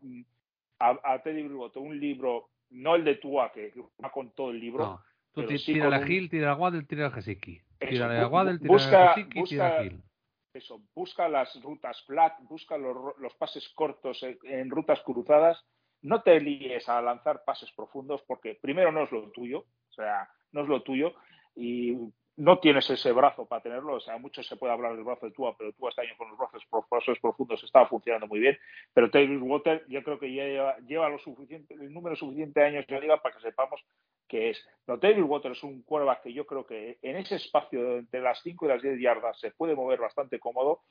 S4: a, a Teddy Bridgewater un libro no el de Tua que va con todo el libro
S2: No, tú
S4: pero
S2: ti-
S4: sí
S2: tira
S4: con
S2: a
S4: un-
S2: Gil, tira a Waddle, tira a Gesicki. Tira a
S4: bu-
S2: Waddle, tira
S4: busca-
S2: a Gesicki, tira
S4: busca-
S2: Gil.
S4: eso, busca las rutas flat, busca los, los pases cortos en, en rutas cruzadas, no te líes a lanzar pases profundos porque primero no es lo tuyo, o sea, no es lo tuyo y no tienes ese brazo para tenerlo, o sea, mucho se puede hablar del brazo de Tua, pero Tua este año con los brazos profundos estaba funcionando muy bien, pero Taylor Water yo creo que ya lleva, lleva lo suficiente, el número suficiente de años en la liga para que sepamos que es. No, Taylor Water es un quarterback que yo creo que en ese espacio entre las 5 y las 10 yardas se puede mover bastante cómodo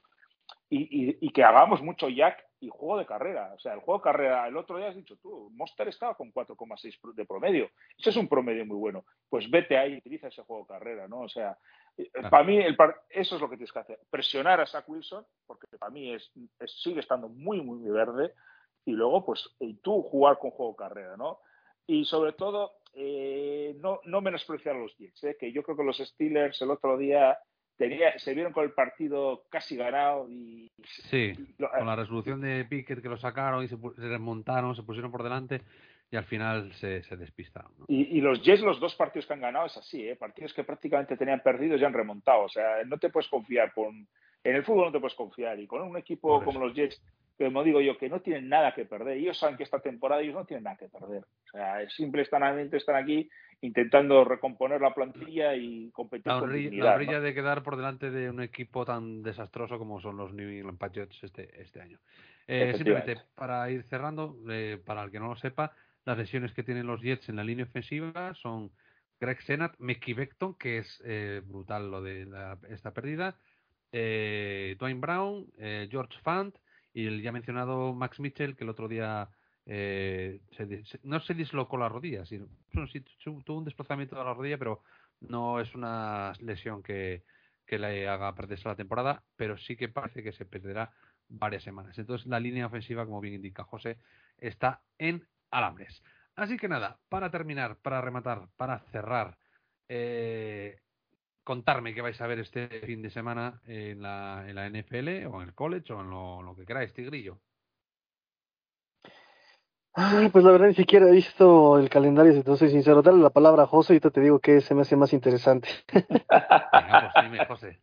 S4: y, y- y que hagamos mucho jack y juego de carrera. O sea, el juego de carrera, el otro día has dicho tú, Monster estaba con 4,6 pro- de promedio. Ese es un promedio muy bueno. Pues vete ahí y utiliza ese juego de carrera, ¿no? O sea, eh,
S2: Claro.
S4: para mí el eso es lo que tienes que hacer. Presionar a Zach Wilson, porque para mí es, es- sigue estando muy, muy verde. Y luego, pues, y tú jugar con juego de carrera, ¿no? Y sobre todo, eh, no, no menospreciar a los Jets, ¿eh? que yo creo que los Steelers el otro día tenía, se vieron con el partido casi ganado y,
S2: Sí,
S4: y lo-
S2: con la resolución de Pickett que lo sacaron y se, se remontaron, se pusieron por delante y al final se, se despistaron. ¿no?
S4: Y, y los Jets, los dos partidos que han ganado es así, ¿eh? partidos que prácticamente tenían perdidos y han remontado. O sea, no te puedes confiar con. En el fútbol no te puedes confiar. Y con un equipo como los Jets, que como digo yo, que no tienen nada que perder. Ellos saben que esta temporada ellos no tienen nada que perder. O sea, simple simplemente están aquí intentando recomponer la plantilla y competir
S2: La
S4: con
S2: honri-
S4: dignidad.
S2: la de quedar por delante de un equipo tan desastroso como son los New England Patriots este, este año. Eh, simplemente para ir cerrando, eh, para el que no lo sepa, las lesiones que tienen los Jets en la línea ofensiva son Greg Senat, Mickey Beckton, que es eh, brutal lo de la- esta pérdida, eh, Dwayne Brown, eh, George Fant y el ya mencionado Max Mitchell, que el otro día eh, no se dislocó la rodilla, sino, tuvo un desplazamiento de la rodilla, pero no es una lesión que, que le haga perderse la temporada, pero sí que parece que se perderá varias semanas. Entonces la línea ofensiva, como bien indica José, está en alambres. Así que nada, para terminar, para rematar, para cerrar, eh, contarme qué vais a ver este fin de semana en la, en la NFL o en el college o en lo, lo que queráis, Tigrillo.
S3: Ay, pues la verdad ni siquiera he visto el calendario, si te soy sincero. Dale la palabra a José y te digo que se me hace más interesante.
S2: Venga, pues dime, José.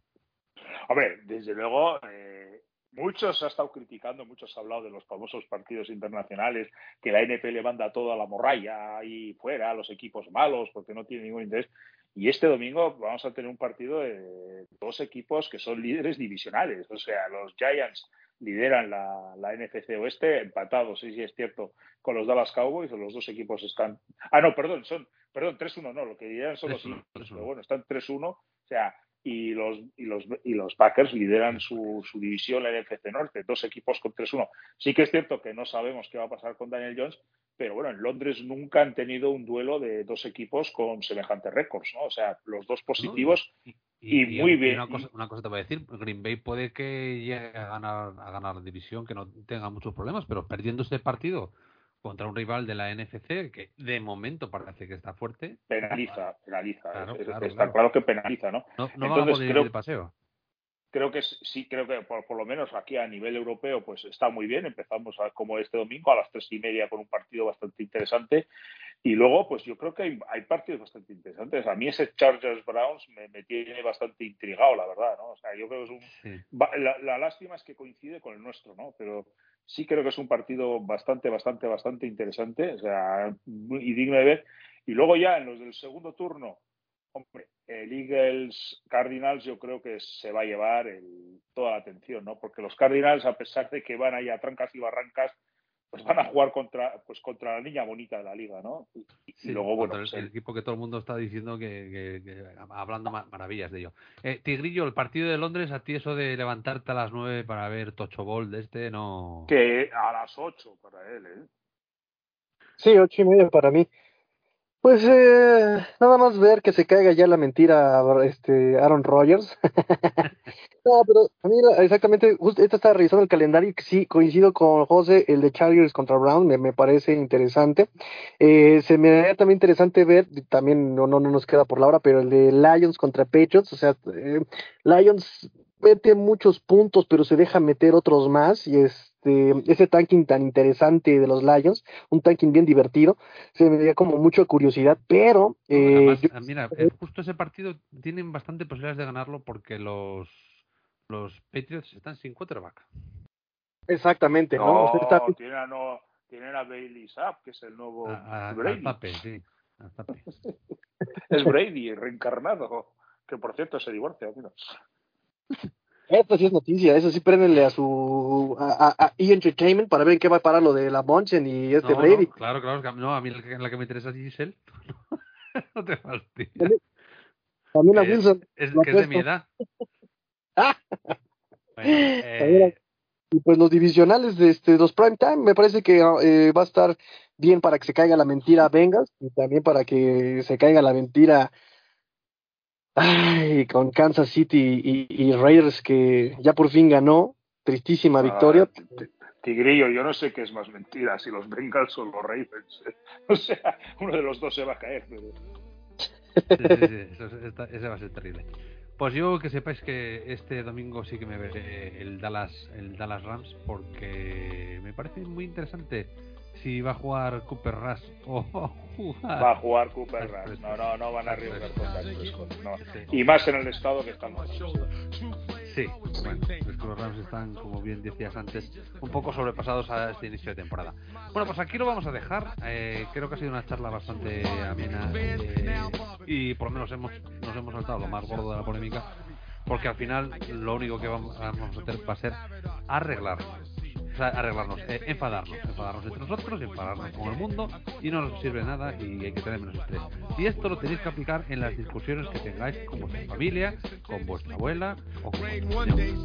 S4: Hombre, desde luego, eh, muchos ha estado criticando, muchos ha hablado de los famosos partidos internacionales, que la NPL manda todo a la morralla y fuera, a los equipos malos, porque no tiene ningún interés. Y este domingo vamos a tener un partido de dos equipos que son líderes divisionales. O sea, los Giants lideran la, la NFC Oeste, empatados, sí, sí es cierto, con los Dallas Cowboys, los dos equipos están... Ah, no, perdón, son, perdón, 3-1, no, lo que lideran son los
S2: 3-1,
S4: Eagles,
S2: 3-1.
S4: pero bueno, están 3-1, o sea, y los, y los, y los Packers lideran su, su división, la NFC Norte, dos equipos con 3-1. Sí que es cierto que no sabemos qué va a pasar con Daniel Jones, pero bueno, en Londres nunca han tenido un duelo de dos equipos con semejantes récords, ¿no? O sea, los dos positivos. Y muy bien.
S2: Una cosa, una cosa te voy a decir, Green Bay puede que llegue a ganar, a ganar división, que no tenga muchos problemas, pero perdiendo este partido contra un rival de la NFC que de momento parece que está fuerte,
S4: penaliza, penaliza.
S2: Claro,
S4: Es-
S2: claro,
S4: está
S2: claro.
S4: claro que penaliza, ¿no?
S2: no, no
S4: Entonces,
S2: poder ir
S4: creo-
S2: de paseo.
S4: creo que sí, creo que por, por lo menos aquí a nivel europeo, pues está muy bien. Empezamos a- como este domingo a las tres y media con un partido bastante interesante. Y luego, pues yo creo que hay, hay partidos bastante interesantes. A mí ese Chargers Browns me, me tiene bastante intrigado, la verdad, ¿no? O sea, yo creo que es un.
S2: Sí.
S4: La, la lástima es que coincide con el nuestro, ¿no? Pero sí creo que es un partido bastante, bastante, bastante interesante. O sea, y digno de ver. Y luego ya en los del segundo turno, Hombre, el Eagles Cardinals yo creo que se va a llevar el- toda la atención, ¿no? Porque los Cardinals, a pesar de que van ahí a trancas y barrancas, pues van a jugar contra, pues contra la niña bonita de la liga, ¿no? Y, y
S2: Sí,
S4: luego, bueno,
S2: el,
S4: pues
S2: el
S4: el-
S2: equipo que todo el mundo está diciendo que, que- que- hablando ma- maravillas de ello. Eh, Tigrillo, el partido de Londres, a ti eso de levantarte a las 9 para ver Tocho Ball de este, no.
S4: que a las 8 para él, ¿eh?
S3: Sí, ocho y media para mí. Pues eh, nada más ver que se caiga ya la mentira este Aaron Rodgers. no, pero a mí exactamente, justo esta estaba revisando el calendario y sí, coincido con José, el de Chargers contra Brown, me, me parece interesante. Eh, se me haría también interesante ver, también no, no, no nos queda por la hora, pero el de Lions contra Patriots, o sea, eh, Lions mete muchos puntos, pero se deja meter otros más y este, ese tanking tan interesante de los Lions, un tanking bien divertido, se me dio como mucha curiosidad, pero eh,
S2: además,
S3: yo-
S2: ah, mira, eh, justo ese partido tienen bastante posibilidades de ganarlo porque los los Patriots están sin quarterback.
S3: exactamente, ¿no?
S4: No,
S3: O sea, está-
S4: tienen a, no, tienen a Bailey Zapp, que es el nuevo
S2: A,
S4: Brady.
S2: Zappe, sí.
S4: Es Brady, reencarnado. Que por cierto se divorcia. mira.
S3: Esto sí es noticia, eso sí, préndenle a su a, a- a E! Entertainment para ver en qué va a parar lo de la Monchen y este
S2: No,
S3: Brady.
S2: no, claro, claro. No, a mí la que, la que me interesa es Giselle. no te fastidies.
S3: También a
S2: Eh,
S3: Wilson.
S2: Es
S3: lo
S2: que es de mi edad.
S3: Ah.
S2: Bueno, eh,
S3: Y pues los divisionales de este, los prime time, me parece que eh, va a estar bien para que se caiga la mentira a Bengals y también para que se caiga la mentira ay, con Kansas City y, y Raiders que ya por fin ganó, tristísima victoria.
S4: Ah, t- Tigrillo, yo no sé qué es más mentira, si los Bengals o los Ravens. ¿eh? O sea, uno de los dos se va a caer. Pero...
S2: sí, sí, sí, eso es- esta- ese va a ser terrible. Pues yo que sepáis que este domingo sí que me veré el Dallas, el Dallas Rams porque me parece muy interesante si va a jugar Cooper Rush o jugar.
S4: Va a jugar Cooper Rush. No, no, no van a arriesgar con no. Y más en el estado que estamos.
S2: Sí, bueno, es que los Rams están, como bien decías antes, un poco sobrepasados a este inicio de temporada. Bueno, pues aquí lo vamos a dejar. Eh, creo que ha sido una charla bastante amena eh, y por lo menos hemos, nos hemos saltado lo más gordo de la polémica, porque al final lo único que vamos, vamos a hacer va a ser arreglar o sea, arreglarnos, eh, enfadarnos, enfadarnos entre nosotros, enfadarnos con el mundo y no nos sirve nada y hay que tener menos estrés. Y esto lo tenéis que aplicar en las discusiones que tengáis con vuestra familia, con vuestra abuela o con.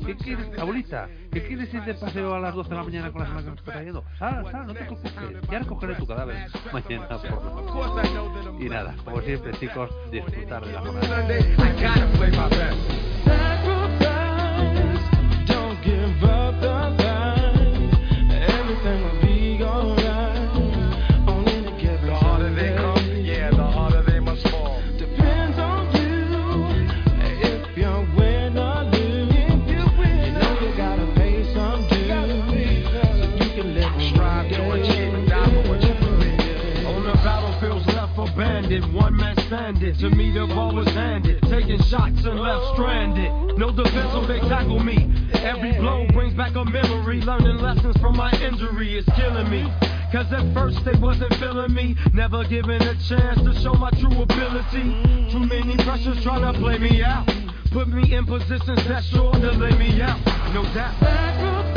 S2: ¿Qué quieres, abuelita? ¿Qué quieres ir de paseo a las 12 de la mañana con la semana que nos está trayendo? Sal, sal, no te preocupes, ya recogeré tu cadáver mañana por la. Y nada, como siempre chicos, disfrutar de la jornada.
S6: First they wasn't feeling me. Never given a chance to show my true ability. Too many pressures trying to play me out. Put me in positions that sure to lay me out. No doubt.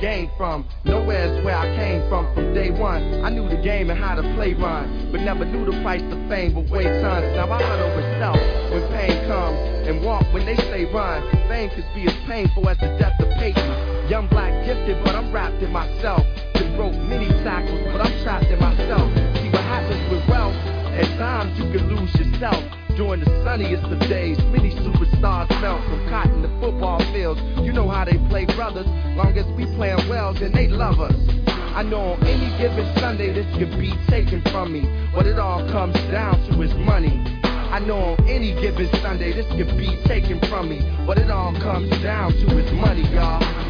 S7: Gained from. Nowhere's where I came from from day one. I knew the game and how to play run, but never knew the price of fame would weigh tons. Now I hunt over self when pain comes and walk when they say run. Fame could be as painful as the death of Peyton. Young black gifted, but I'm wrapped in myself. Been broke many tackles, but I'm trapped in myself. See what happens with wealth. At times you can lose yourself. During the sunniest of days, many superstars melt from cotton to football fields. You know how they play brothers. Long as we playing well, then they love us. I know on any given Sunday this could be taken from me. but it all comes down to is money. I know on any given Sunday this could be taken from me. but it all comes down to is money, y'all.